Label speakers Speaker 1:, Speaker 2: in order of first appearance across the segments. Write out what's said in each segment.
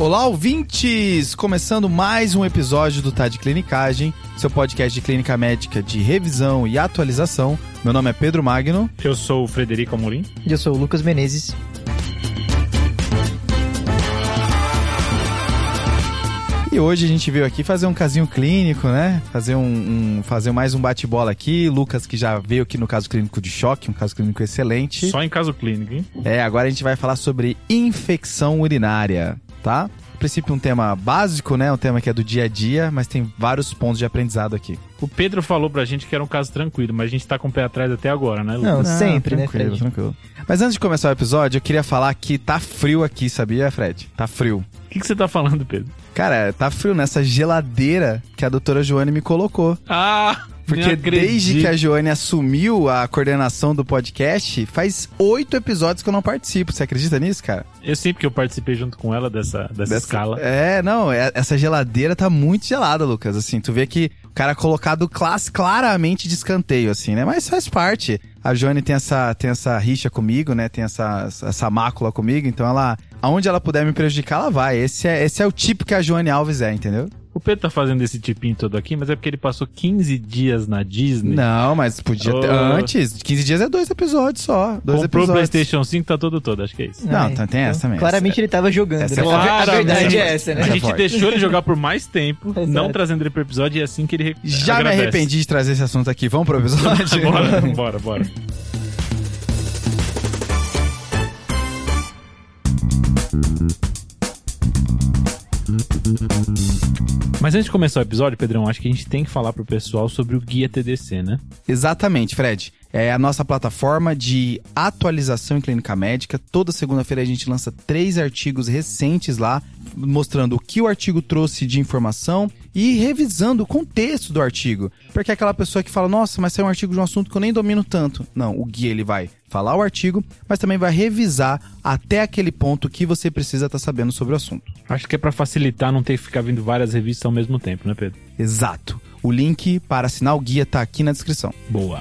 Speaker 1: Olá, ouvintes! Começando mais um episódio do Tá de Clinicagem, seu podcast de clínica médica de revisão e atualização. Meu nome é Pedro Magno.
Speaker 2: Eu sou o Frederico Amorim.
Speaker 3: E eu sou o Lucas Menezes.
Speaker 1: E hoje a gente veio aqui fazer um casinho clínico, né? Fazer um, um fazer mais um bate-bola aqui. Lucas que já veio aqui no caso clínico de choque, um caso clínico excelente.
Speaker 2: Só em caso clínico, hein?
Speaker 1: É, agora a gente vai falar sobre infecção urinária, tá? A princípio um tema básico, né? Um tema que é do dia a dia, mas tem vários pontos de aprendizado aqui.
Speaker 2: O Pedro falou pra gente que era um caso tranquilo, mas a gente tá com o pé atrás até agora, né, Lucas?
Speaker 3: Não, sempre, né,
Speaker 1: tranquilo,
Speaker 3: Fred?
Speaker 1: tranquilo. Mas antes de começar o episódio, eu queria falar que tá frio aqui, sabia, Fred? Tá frio.
Speaker 2: O que, que você tá falando, Pedro?
Speaker 1: Cara, tá frio nessa geladeira que a doutora Joane me colocou.
Speaker 2: Ah!
Speaker 1: Porque desde que a Joane assumiu a coordenação do podcast, faz oito episódios que eu não participo. Você acredita nisso, cara?
Speaker 2: Eu sei porque eu participei junto com ela dessa, dessa, escala.
Speaker 1: É, não, é- essa geladeira tá muito gelada, Lucas. Assim, tu vê que o cara é colocado classe, claramente de escanteio, assim, né? Mas faz parte. A Joane tem essa, tem essa rixa comigo, né? Tem essa, essa mácula comigo, então ela. Aonde ela puder me prejudicar, ela vai. Esse é, esse é o tipo que a Joane Alves é, entendeu?
Speaker 2: O Pedro tá fazendo esse tipinho todo aqui, mas é porque ele passou 15 dias na Disney.
Speaker 1: Não, mas podia ter.
Speaker 2: Ô.
Speaker 1: Antes, 15 dias é dois episódios só. Dois
Speaker 2: Comprou o
Speaker 1: episódios.
Speaker 2: PlayStation 5, tá todo todo, acho que é isso.
Speaker 1: Não,
Speaker 3: É,
Speaker 1: tá- tem essa também.
Speaker 3: Claramente ele tava jogando,
Speaker 1: Essa
Speaker 3: né?
Speaker 1: é
Speaker 3: A ver- a verdade é essa,
Speaker 2: A
Speaker 3: né?
Speaker 1: Essa é
Speaker 2: gente deixou ele jogar por mais tempo, não trazendo ele pro episódio, e é assim que ele
Speaker 1: Já
Speaker 2: agradece.
Speaker 1: me arrependi de trazer esse assunto aqui. Vamos pro episódio?
Speaker 2: bora, bora, bora. Mas antes de começar o episódio, Pedrão, acho que a gente tem que falar pro pessoal sobre o Guia TDC, né?
Speaker 1: Exatamente, Fred. É a nossa plataforma de atualização em clínica médica. Toda segunda-feira a gente lança três artigos recentes lá, mostrando o que o artigo trouxe de informação e revisando o contexto do artigo. Porque é aquela pessoa que fala, nossa, mas é um artigo de um assunto que eu nem domino tanto. Não, o guia ele vai falar o artigo, mas também vai revisar até aquele ponto que você precisa estar sabendo sobre o assunto.
Speaker 2: Acho que é pra facilitar não ter que ficar vindo várias revistas ao mesmo tempo, né, Pedro?
Speaker 1: Exato. O link para assinar o guia tá aqui na descrição.
Speaker 2: Boa.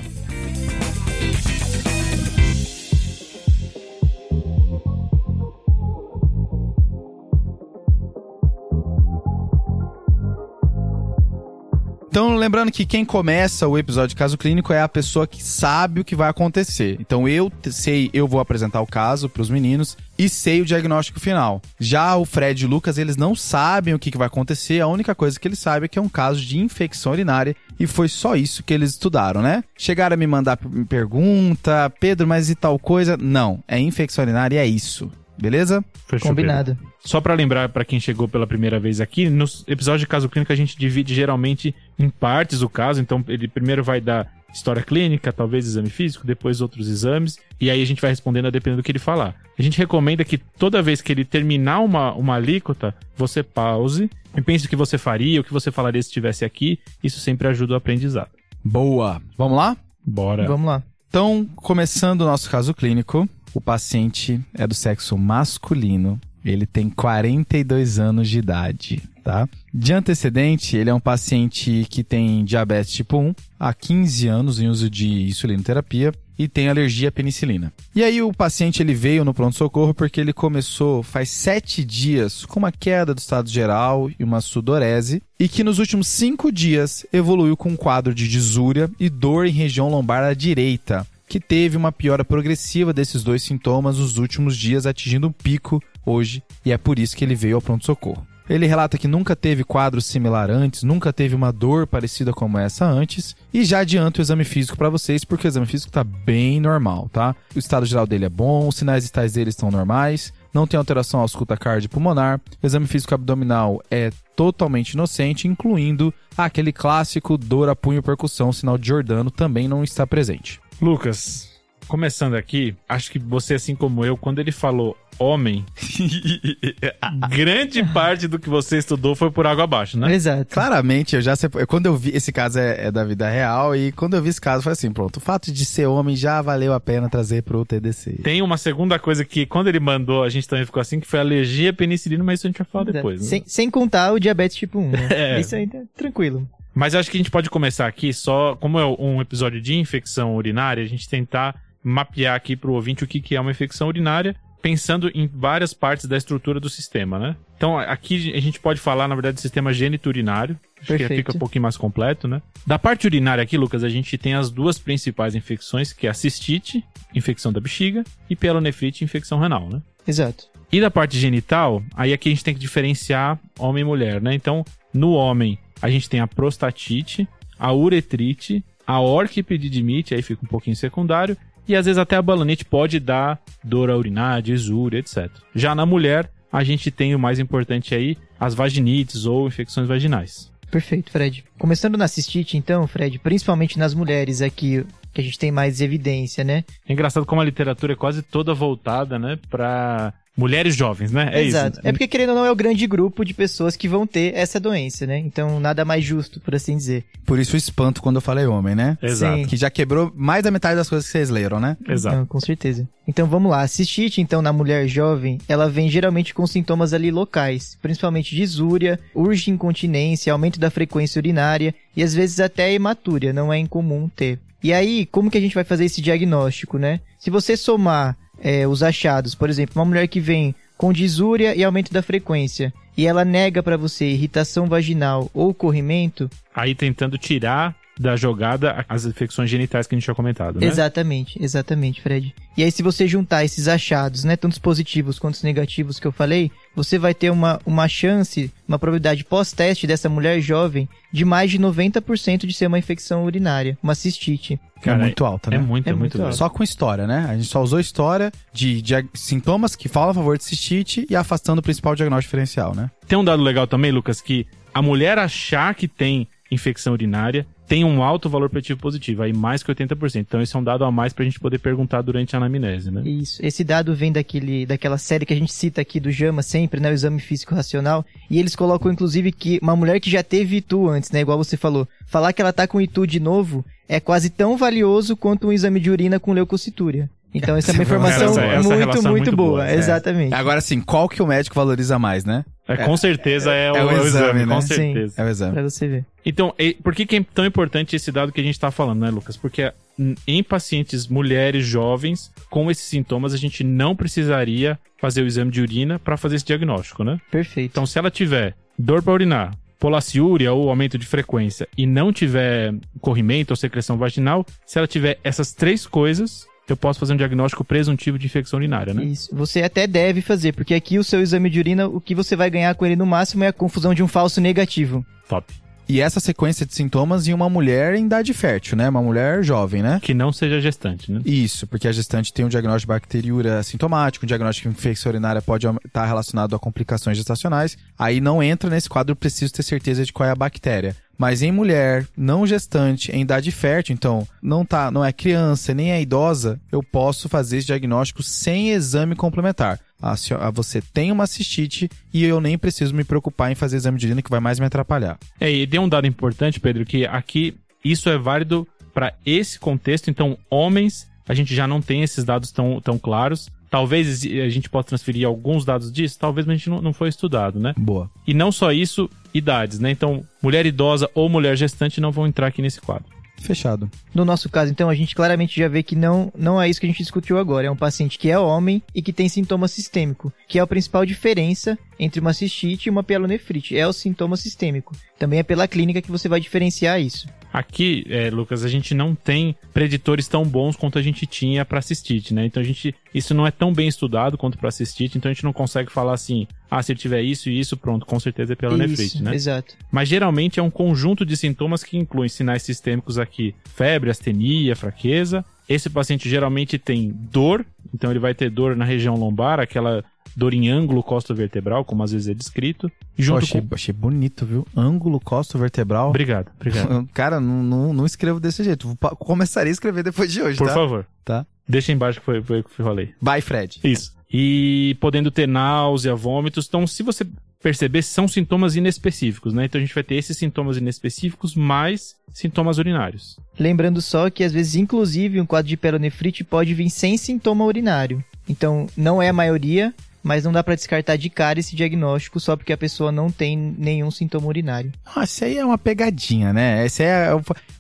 Speaker 1: Então, lembrando que quem começa o episódio de caso clínico é a pessoa que sabe o que vai acontecer. Então, eu sei, eu vou apresentar o caso para os meninos e sei o diagnóstico final. Já o Fred e o Lucas, eles não sabem o que, que vai acontecer. A única coisa que eles sabem é que é um caso de infecção urinária e foi só isso que eles estudaram, né? Chegaram a me mandar pergunta, Pedro, mas e tal coisa? Não, é infecção urinária e é isso. Beleza?
Speaker 2: Fechou,
Speaker 3: Combinado.
Speaker 2: Pedro. Só pra lembrar pra quem chegou pela primeira vez aqui, nos episódios de caso clínico a gente divide geralmente em partes o caso, então ele primeiro vai dar história clínica, talvez exame físico, depois outros exames, e aí a gente vai respondendo a dependendo do que ele falar. A gente recomenda que toda vez que ele terminar uma, uma alíquota, você pause e pense o que você faria, o que você falaria se estivesse aqui, isso sempre ajuda o aprendizado.
Speaker 1: Boa. Vamos lá?
Speaker 2: Bora.
Speaker 3: Vamos lá.
Speaker 1: Então, começando o nosso caso clínico, o paciente é do sexo masculino, ele tem 42 anos de idade, tá? De antecedente, ele é um paciente que tem diabetes tipo 1, há 15 anos em uso de insulinoterapia e tem alergia à penicilina. E aí o paciente ele veio no pronto-socorro porque ele começou faz sete dias com uma queda do estado geral e uma sudorese e que nos últimos cinco dias evoluiu com um quadro de disúria e dor em região lombar à direita, que teve uma piora progressiva desses dois sintomas nos últimos dias, atingindo um pico hoje, e é por isso que ele veio ao pronto-socorro. Ele relata que nunca teve quadro similar antes, nunca teve uma dor parecida como essa antes, e já adianto o exame físico para vocês, porque o exame físico tá bem normal, tá? O estado geral dele é bom, os sinais vitais dele estão normais, não tem alteração ausculta cardiopulmonar, o exame físico abdominal é totalmente inocente, incluindo aquele clássico dor a punho percussão, sinal de Jordano, também não está presente.
Speaker 2: Lucas, começando aqui, acho que você, assim como eu, quando ele falou homem, grande parte do que você estudou foi por água abaixo, né?
Speaker 3: Exato.
Speaker 1: Claramente, eu já separ- quando eu vi esse caso é, é da vida real e quando eu vi esse caso foi assim, pronto, o fato de ser homem já valeu a pena trazer pro TDC.
Speaker 2: Tem uma segunda coisa que, quando ele mandou, a gente também ficou assim, que foi alergia à penicilina, mas isso a gente vai falar depois, né?
Speaker 3: sem, sem contar o diabetes tipo 1, né?
Speaker 2: É.
Speaker 3: Isso aí tá tranquilo.
Speaker 2: Mas eu acho que a gente pode começar aqui só, como é um episódio de infecção urinária, a gente tentar mapear aqui pro ouvinte o que, que é uma infecção urinária pensando em várias partes da estrutura do sistema, né? Então, aqui a gente pode falar, na verdade, do sistema geniturinário. Acho que fica um pouquinho mais completo, né? Da parte urinária aqui, Lucas, a gente tem as duas principais infecções, que é a cistite, infecção da bexiga, e pielonefrite, infecção renal, né?
Speaker 3: Exato.
Speaker 2: E da parte genital, aí aqui a gente tem que diferenciar homem e mulher, né? Então, no homem, a gente tem a prostatite, a uretrite, a orquipedidimite, aí fica um pouquinho secundário, e às vezes até a balanite pode dar dor a urinar, desúria, etc. Já na mulher, a gente tem o mais importante aí, as vaginites ou infecções vaginais.
Speaker 3: Perfeito, Fred. Começando na cistite, então, Fred, principalmente nas mulheres aqui, que a gente tem mais evidência, né?
Speaker 2: É engraçado como a literatura é quase toda voltada, né, pra mulheres jovens, né? É
Speaker 3: Exato.
Speaker 2: isso.
Speaker 3: É porque, querendo ou não, é o grande grupo de pessoas que vão ter essa doença, né? Então, nada mais justo, por assim dizer.
Speaker 1: Por isso o espanto quando eu falei homem, né?
Speaker 2: Exato.
Speaker 3: Sim.
Speaker 1: Que já quebrou mais da metade das coisas que vocês leram, né?
Speaker 2: Exato.
Speaker 3: Então, com certeza. Então vamos lá. A cistite, então, na mulher jovem, ela vem geralmente com sintomas ali locais, principalmente disúria, urge incontinência, aumento da frequência urinária e às vezes até hematúria, não é incomum ter. E aí, como que a gente vai fazer esse diagnóstico, né? Se você somar é, os achados, por exemplo, uma mulher que vem com disúria e aumento da frequência, e ela nega pra você irritação vaginal ou corrimento,
Speaker 2: Aí tentando tirar da jogada as infecções genitais que a gente tinha comentado, né?
Speaker 3: Exatamente, exatamente, Fred. E aí, se você juntar esses achados, né, tanto os positivos quanto os negativos que eu falei, você vai ter uma, uma chance, uma probabilidade pós-teste dessa mulher jovem de mais de 90% de ser uma infecção urinária, uma cistite.
Speaker 2: Cara,
Speaker 1: é muito alta, né?
Speaker 2: É muito,
Speaker 3: É
Speaker 2: é, muito,
Speaker 3: muito alto.
Speaker 1: Só com história, né? A gente só usou história de, de sintomas que falam a favor de cistite e afastando o principal diagnóstico diferencial, né?
Speaker 2: Tem um dado legal também, Lucas, que a mulher achar que tem infecção urinária tem um alto valor preditivo positivo, aí mais que 80%. Então esse é um dado a mais pra gente poder perguntar durante a anamnese, né?
Speaker 3: Isso. Esse dado vem daquele, daquela série que a gente cita aqui do JAMA sempre, né? O exame físico racional. E eles colocam, inclusive, que uma mulher que já teve ITU antes, né? Igual você falou. Falar que ela tá com ITU de novo é quase tão valioso quanto um exame de urina com leucocitúria. Então essa é uma
Speaker 1: Essa-
Speaker 3: informação
Speaker 2: essa- essa
Speaker 3: muito,
Speaker 2: relação
Speaker 3: muito,
Speaker 2: muito
Speaker 3: boa.
Speaker 2: boa, é.
Speaker 3: Exatamente.
Speaker 1: Agora sim, qual que o médico valoriza mais, né?
Speaker 2: É, com certeza é, o,
Speaker 1: é o
Speaker 2: é o exame,
Speaker 1: exame, né?
Speaker 2: com
Speaker 3: Sim.
Speaker 2: certeza.
Speaker 1: É o exame.
Speaker 3: Pra você ver.
Speaker 2: Então, e- por que, que é tão importante esse dado que a gente tá falando, né, Lucas? Porque hum, em pacientes mulheres jovens com esses sintomas, a gente não precisaria fazer o exame de urina para fazer esse diagnóstico, né?
Speaker 3: Perfeito.
Speaker 2: Então, se ela tiver dor para urinar, polaciúria ou aumento de frequência e não tiver corrimento ou secreção vaginal, se ela tiver essas três coisas, eu posso fazer um diagnóstico presuntivo de infecção urinária, né?
Speaker 3: Isso. Você até deve fazer, porque aqui o seu exame de urina, o que você vai ganhar com ele no máximo é a confusão de um falso negativo.
Speaker 2: Top.
Speaker 1: E essa sequência de sintomas em uma mulher em idade fértil, né? Uma mulher jovem, né?
Speaker 2: Que não seja gestante, né?
Speaker 1: Isso, porque a gestante tem um diagnóstico de bacteriúria sintomático, um diagnóstico de infecção urinária pode estar relacionado a complicações gestacionais. Aí não entra nesse quadro, preciso ter certeza de qual é a bactéria. Mas em mulher não gestante, em idade fértil, então não tá, não é criança nem é idosa, eu posso fazer esse diagnóstico sem exame complementar. Se- ah, você tem uma cistite e eu nem preciso me preocupar em fazer exame de urina que vai mais me atrapalhar.
Speaker 2: É, e tem um dado importante, Pedro, que aqui isso é válido para esse contexto. Então, homens, a gente já não tem esses dados tão, tão claros. Talvez a gente possa transferir alguns dados disso, talvez, mas a gente não, não foi estudado, né?
Speaker 1: Boa.
Speaker 2: E não só isso, idades, né? Então, mulher idosa ou mulher gestante não vão entrar aqui nesse quadro.
Speaker 1: Fechado.
Speaker 3: No nosso caso, então, a gente claramente já vê que não, não é isso que a gente discutiu agora. É um paciente que é homem e que tem sintoma sistêmico, que é a principal diferença entre uma cistite e uma pielonefrite. É o sintoma sistêmico. Também é pela clínica que você vai diferenciar isso.
Speaker 2: Aqui, é, Lucas, a gente não tem preditores tão bons quanto a gente tinha para cistite, né? Então a gente, isso não é tão bem estudado quanto para cistite, então a gente não consegue falar assim, ah, se ele tiver isso e isso, pronto, com certeza é pela nefrite, né?
Speaker 3: exato.
Speaker 2: Mas geralmente é um conjunto de sintomas que incluem sinais sistêmicos aqui: febre, astenia, fraqueza. Esse paciente geralmente tem dor, então ele vai ter dor na região lombar, aquela dor em ângulo costo-vertebral, como às vezes é descrito.
Speaker 1: Eu
Speaker 2: junto
Speaker 1: achei,
Speaker 2: com...
Speaker 1: achei bonito, viu? Ângulo costo-vertebral.
Speaker 2: Obrigado, obrigado.
Speaker 1: Cara, não, não, não escrevo desse jeito. Começaria a escrever depois de hoje,
Speaker 2: Por
Speaker 1: tá?
Speaker 2: favor.
Speaker 1: Tá.
Speaker 2: Deixa embaixo que foi, foi o que eu falei.
Speaker 1: Bye, Fred.
Speaker 2: Isso. E podendo ter náusea, vômitos. Então, se você perceber, são sintomas inespecíficos, né? Então a gente vai ter esses sintomas inespecíficos mais sintomas urinários.
Speaker 3: Lembrando só que às vezes, inclusive, um quadro de pielonefrite pode vir sem sintoma urinário. Então, não é a maioria, mas não dá pra descartar de cara esse diagnóstico só porque a pessoa não tem nenhum sintoma urinário.
Speaker 1: Ah, isso aí é uma pegadinha, né? Esse é,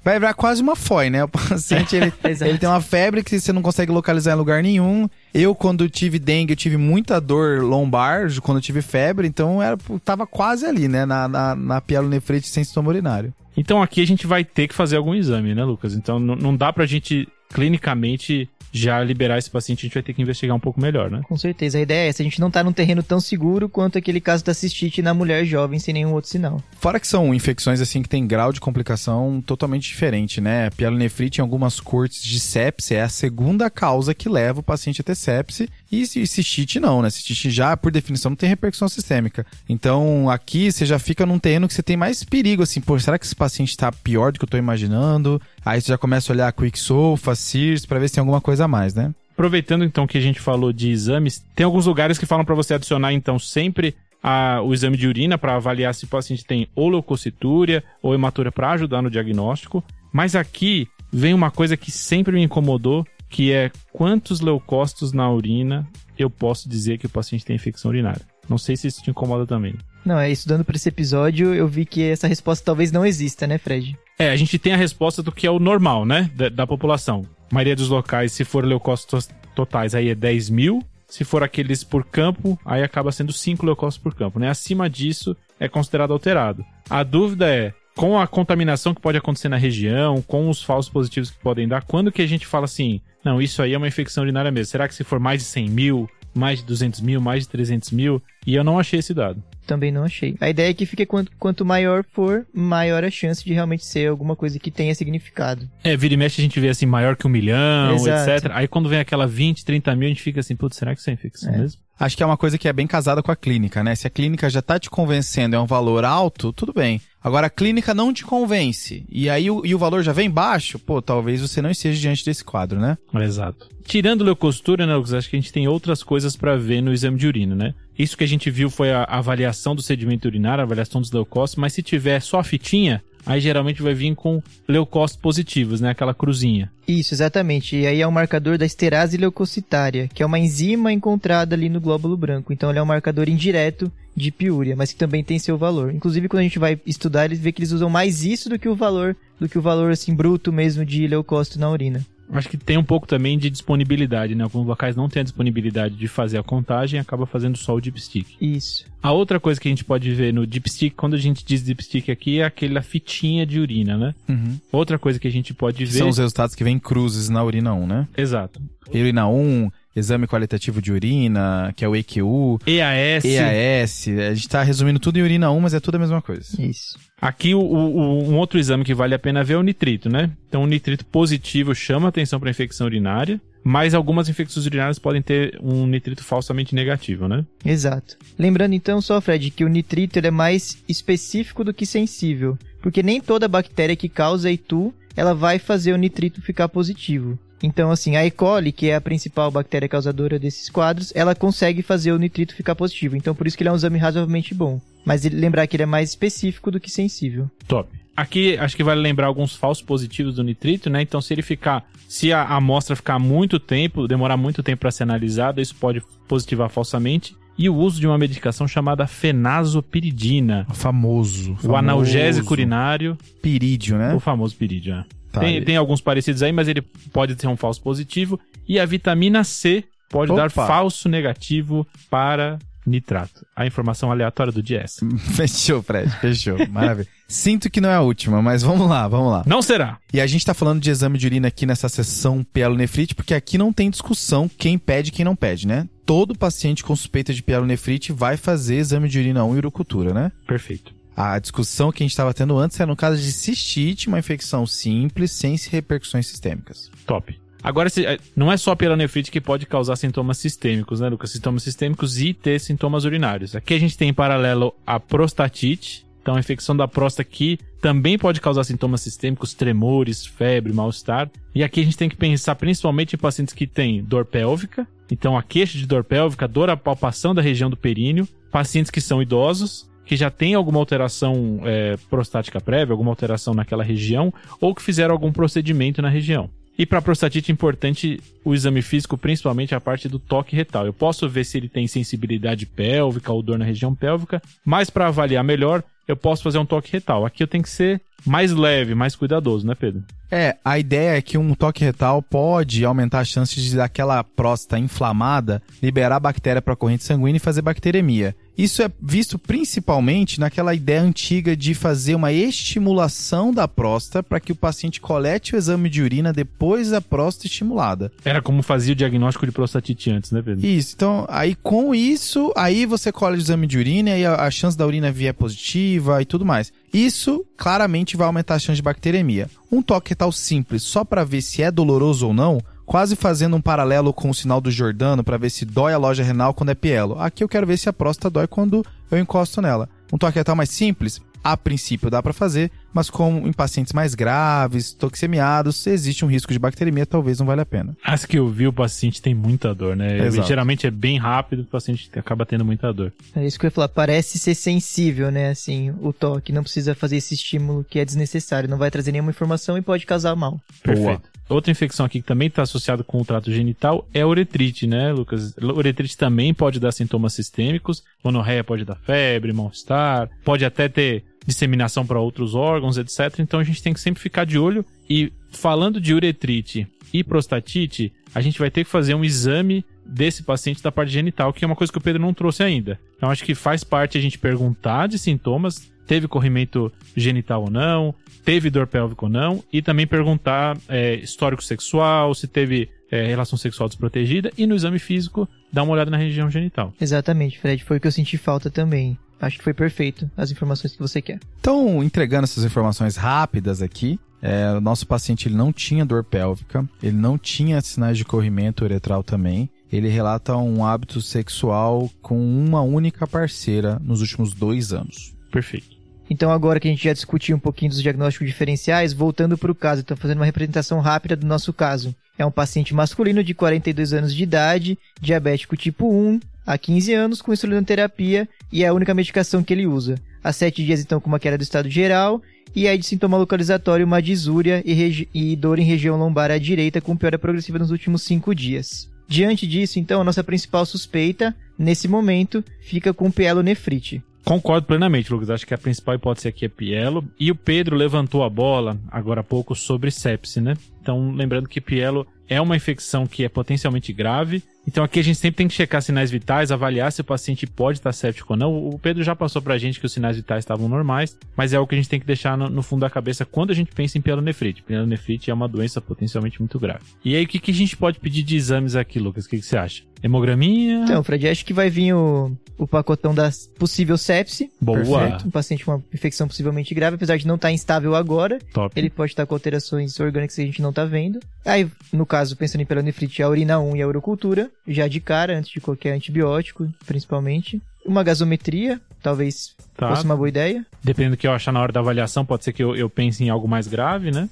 Speaker 1: vai virar quase uma FOI, né? O paciente, ele, ele tem uma febre que você não consegue localizar em lugar nenhum. Eu, quando tive dengue, eu tive muita dor lombar, quando eu tive febre, então era, tava quase ali, né? Na, na, na pielonefrite sem sintoma urinário.
Speaker 2: Então aqui a gente vai ter que fazer algum exame, né, Lucas? Então não dá pra gente clinicamente já liberar esse paciente, a gente vai ter que investigar um pouco melhor, né?
Speaker 3: Com certeza. A ideia é essa, a gente não tá num terreno tão seguro quanto aquele caso da cistite na mulher jovem sem nenhum outro sinal.
Speaker 1: Fora que são infecções assim que tem grau de complicação totalmente diferente, né? Pielonefrite em algumas cortes de sepse é a segunda causa que leva o paciente a ter sepse e, cistite não, né? Cistite já, por definição, não tem repercussão sistêmica. Então, aqui você já fica num terreno que você tem mais perigo, assim, pô, será que esse paciente tá pior do que eu tô imaginando? Aí você já começa a olhar Quicksolfa, CIRS, para ver se tem alguma coisa a mais, né?
Speaker 2: Aproveitando então que a gente falou de exames, tem alguns lugares que falam para você adicionar então sempre a, o exame de urina para avaliar se o paciente tem ou leucocitúria ou hematúria para ajudar no diagnóstico. Mas aqui vem uma coisa que sempre me incomodou, que é quantos leucócitos na urina eu posso dizer que o paciente tem infecção urinária. Não sei se isso te incomoda também.
Speaker 3: Não, é estudando para esse episódio, eu vi que essa resposta talvez não exista, né, Fred?
Speaker 2: É, a gente tem a resposta do que é o normal, né, da, da população. A maioria dos locais, se for leucócitos totais, aí é 10 mil. Se for aqueles por campo, aí acaba sendo 5 leucócitos por campo, né? Acima disso, é considerado alterado. A dúvida é, com a contaminação que pode acontecer na região, com os falsos positivos que podem dar, quando que a gente fala assim, não, isso aí é uma infecção urinária mesmo? Será que se for mais de 100 mil, mais de 200 mil, mais de 300 mil? E eu não achei esse dado.
Speaker 3: Também não achei. A ideia é que fique quanto, quanto maior for, maior a chance de realmente ser alguma coisa que tenha significado.
Speaker 2: É, vira e mexe a gente vê assim, maior que um milhão, Exato. etc. Aí quando vem aquela 20, 30 mil, a gente fica assim, putz, será que isso é infecção é. mesmo?
Speaker 1: Acho que é uma coisa que é bem casada com a clínica, né? Se a clínica já tá te convencendo é um valor alto, tudo bem. Agora a clínica não te convence e aí o, e o valor já vem baixo, pô, talvez você não esteja diante desse quadro, né?
Speaker 2: Exato. Tirando leucostura, né, Lucas, acho que a gente tem outras coisas para ver no exame de urina, né? Isso que a gente viu foi a avaliação do sedimento urinário, a avaliação dos leucócitos, mas se tiver só a fitinha, aí geralmente vai vir com leucócitos positivos, né? Aquela cruzinha.
Speaker 3: Isso, exatamente. E aí é o marcador da esterase leucocitária, que é uma enzima encontrada ali no glóbulo branco. Então ele é um marcador indireto de piúria, mas que também tem seu valor. Inclusive, quando a gente vai estudar, eles vê que eles usam mais isso do que o valor, do que o valor assim bruto mesmo de leucócito na urina.
Speaker 2: Acho que tem um pouco também de disponibilidade, né? Alguns locais não têm a disponibilidade de fazer a contagem e acaba fazendo só o dipstick.
Speaker 3: Isso.
Speaker 2: A outra coisa que a gente pode ver no dipstick, quando a gente diz dipstick aqui, é aquela fitinha de urina, né?
Speaker 1: Uhum.
Speaker 2: Outra coisa que a gente pode ver...
Speaker 1: São os resultados que vêm cruzes na urina 1, né?
Speaker 2: Exato.
Speaker 1: Urina 1, exame qualitativo de urina, que é o EQU.
Speaker 2: EAS.
Speaker 1: EAS. A gente tá resumindo tudo em urina 1, mas é tudo a mesma coisa.
Speaker 3: Isso.
Speaker 2: Aqui, o, o, um outro exame que vale a pena ver é o nitrito, né? Então, o nitrito positivo chama atenção para infecção urinária, mas algumas infecções urinárias podem ter um nitrito falsamente negativo, né?
Speaker 3: Exato. Lembrando então só, Fred, que o nitrito ele é mais específico do que sensível, porque nem toda bactéria que causa ITU ela vai fazer o nitrito ficar positivo. Então, assim, a E. coli, que é a principal bactéria causadora desses quadros, ela consegue fazer o nitrito ficar positivo. Então, por isso que ele é um exame razoavelmente bom. Mas ele, lembrar que ele é mais específico do que sensível.
Speaker 2: Top. Aqui, acho que vale lembrar alguns falsos positivos do nitrito, né? Então, se ele ficar, se a amostra ficar muito tempo, demorar muito tempo para ser analisada, isso pode positivar falsamente e o uso de uma medicação chamada fenazopiridina.
Speaker 1: O famoso.
Speaker 2: O analgésico urinário.
Speaker 1: Pirídio, né?
Speaker 2: O famoso pirídio, é. Tá, tem, tem, alguns parecidos aí, mas ele pode ter um falso positivo. E a vitamina C pode Opa. dar falso negativo para nitrato. A informação aleatória do dia é essa.
Speaker 1: fechou, Fred, fechou. Maravilha. Sinto que não é a última, mas vamos lá, vamos lá.
Speaker 2: Não será.
Speaker 1: E a gente tá falando de exame de urina aqui nessa sessão pielonefrite, porque aqui não tem discussão quem pede e quem não pede, né? Todo paciente com suspeita de pielonefrite vai fazer exame de urina 1 e urocultura, né?
Speaker 2: Perfeito.
Speaker 1: A discussão que a gente estava tendo antes era no caso de cistite, uma infecção simples, sem repercussões sistêmicas.
Speaker 2: Top. Agora, eh, não é só a pielonefrite que pode causar sintomas sistêmicos, né, Lucas? Sintomas sistêmicos e ter sintomas urinários. Aqui a gente tem em paralelo a prostatite, então a infecção da próstata aqui também pode causar sintomas sistêmicos, tremores, febre, mal-estar. E aqui a gente tem que pensar principalmente em pacientes que têm dor pélvica, então a queixa de dor pélvica, dor à palpação da região do períneo, pacientes que são idosos, que já tem alguma alteração é, prostática prévia, alguma alteração naquela região, ou que fizeram algum procedimento na região. E para prostatite é importante o exame físico, principalmente a parte do toque retal. Eu posso ver se ele tem sensibilidade pélvica ou dor na região pélvica, mas para avaliar melhor, eu posso fazer um toque retal. Aqui eu tenho que ser mais leve, mais cuidadoso, né, Pedro?
Speaker 1: É, a ideia é que um toque retal pode aumentar as chances de daquela próstata inflamada liberar bactéria para a corrente sanguínea e fazer bacteremia. Isso é visto principalmente naquela ideia antiga de fazer uma estimulação da próstata para que o paciente colete o exame de urina depois da próstata estimulada.
Speaker 2: Era como fazia o diagnóstico de prostatite antes, né, Pedro?
Speaker 1: Isso. Então, aí com isso, aí você colhe o exame de urina e a, a chance da urina vir é positiva e tudo mais. Isso claramente vai aumentar a chance de bacteremia. Um toque retal simples, só para ver se é doloroso ou não, quase fazendo um paralelo com o sinal do Jordano para ver se dói a loja renal quando é pielo. Aqui eu quero ver se a próstata dói quando eu encosto nela. Um toque retal mais simples, a princípio dá para fazer, mas como em pacientes mais graves, toxemiados, existe um risco de bacteremia, talvez não valha a pena.
Speaker 2: As que eu vi, o paciente tem muita dor, né?
Speaker 1: Exato.
Speaker 2: Geralmente é bem rápido, o paciente acaba tendo muita dor.
Speaker 3: É isso que eu ia falar. Parece ser sensível, né? Assim, o toque. Não precisa fazer esse estímulo que é desnecessário. Não vai trazer nenhuma informação e pode causar mal.
Speaker 2: Perfeito. Outra infecção aqui que também está associada com o trato genital é a uretrite, né, Lucas? Uretrite também pode dar sintomas sistêmicos, monorreia pode dar febre, mal-estar, pode até ter disseminação para outros órgãos, etc. Então a gente tem que sempre ficar de olho. E falando de uretrite e prostatite, a gente vai ter que fazer um exame desse paciente da parte genital, que é uma coisa que o Pedro não trouxe ainda. Então acho que faz parte a gente perguntar de sintomas, teve corrimento genital ou não, teve dor pélvica ou não, e também perguntar é, histórico sexual, se teve é, relação sexual desprotegida, e no exame físico dar uma olhada na região genital.
Speaker 3: Exatamente, Fred. Foi o que eu senti falta também. Acho que foi perfeito as informações que você quer.
Speaker 1: Então, entregando essas informações rápidas aqui, é, o nosso paciente ele não tinha dor pélvica, ele não tinha sinais de corrimento uretral também. Ele relata um hábito sexual com uma única parceira nos últimos dois anos.
Speaker 2: Perfeito.
Speaker 3: Então, agora que a gente já discutiu um pouquinho dos diagnósticos diferenciais, voltando para o caso, estou fazendo uma representação rápida do nosso caso. É um paciente masculino de 42 anos de idade, diabético tipo 1, há 15 anos, com insulinoterapia e é a única medicação que ele usa. Há 7 dias, então, com uma queda do estado geral, e aí de sintoma localizatório, uma disúria e, e dor em região lombar à direita, com piora progressiva nos últimos 5 dias. Diante disso, então, a nossa principal suspeita, nesse momento, fica com pielonefrite.
Speaker 2: Concordo plenamente, Lucas. Acho que a principal hipótese aqui é pielo. E o Pedro levantou a bola, agora há pouco, sobre sepse, né? Então, lembrando que pielo é uma infecção que é potencialmente grave. Então aqui a gente sempre tem que checar sinais vitais, avaliar se o paciente pode estar séptico ou não. O Pedro já passou pra gente que os sinais vitais estavam normais, mas é o que a gente tem que deixar no, no fundo da cabeça quando a gente pensa em pielonefrite. Pielonefrite é uma doença potencialmente muito grave. E aí o que, que a gente pode pedir de exames aqui, Lucas? O que, que você acha? Hemograminha?
Speaker 3: Então, Fred, acho que vai vir o, o pacotão da possível sepse.
Speaker 2: Boa.
Speaker 3: Perfeito. Um paciente com uma infecção possivelmente grave, apesar de não estar instável agora.
Speaker 2: Top.
Speaker 3: Ele pode estar com alterações orgânicas que a gente não está vendo. Aí, no caso, pensando em pielonefrite, a urina 1 e a urocultura, já de cara, antes de qualquer antibiótico, principalmente. Uma gasometria, talvez
Speaker 2: Tá.
Speaker 3: fosse uma boa ideia.
Speaker 2: Dependendo do que eu achar na hora da avaliação, pode ser que eu, eu pense em algo mais grave, né?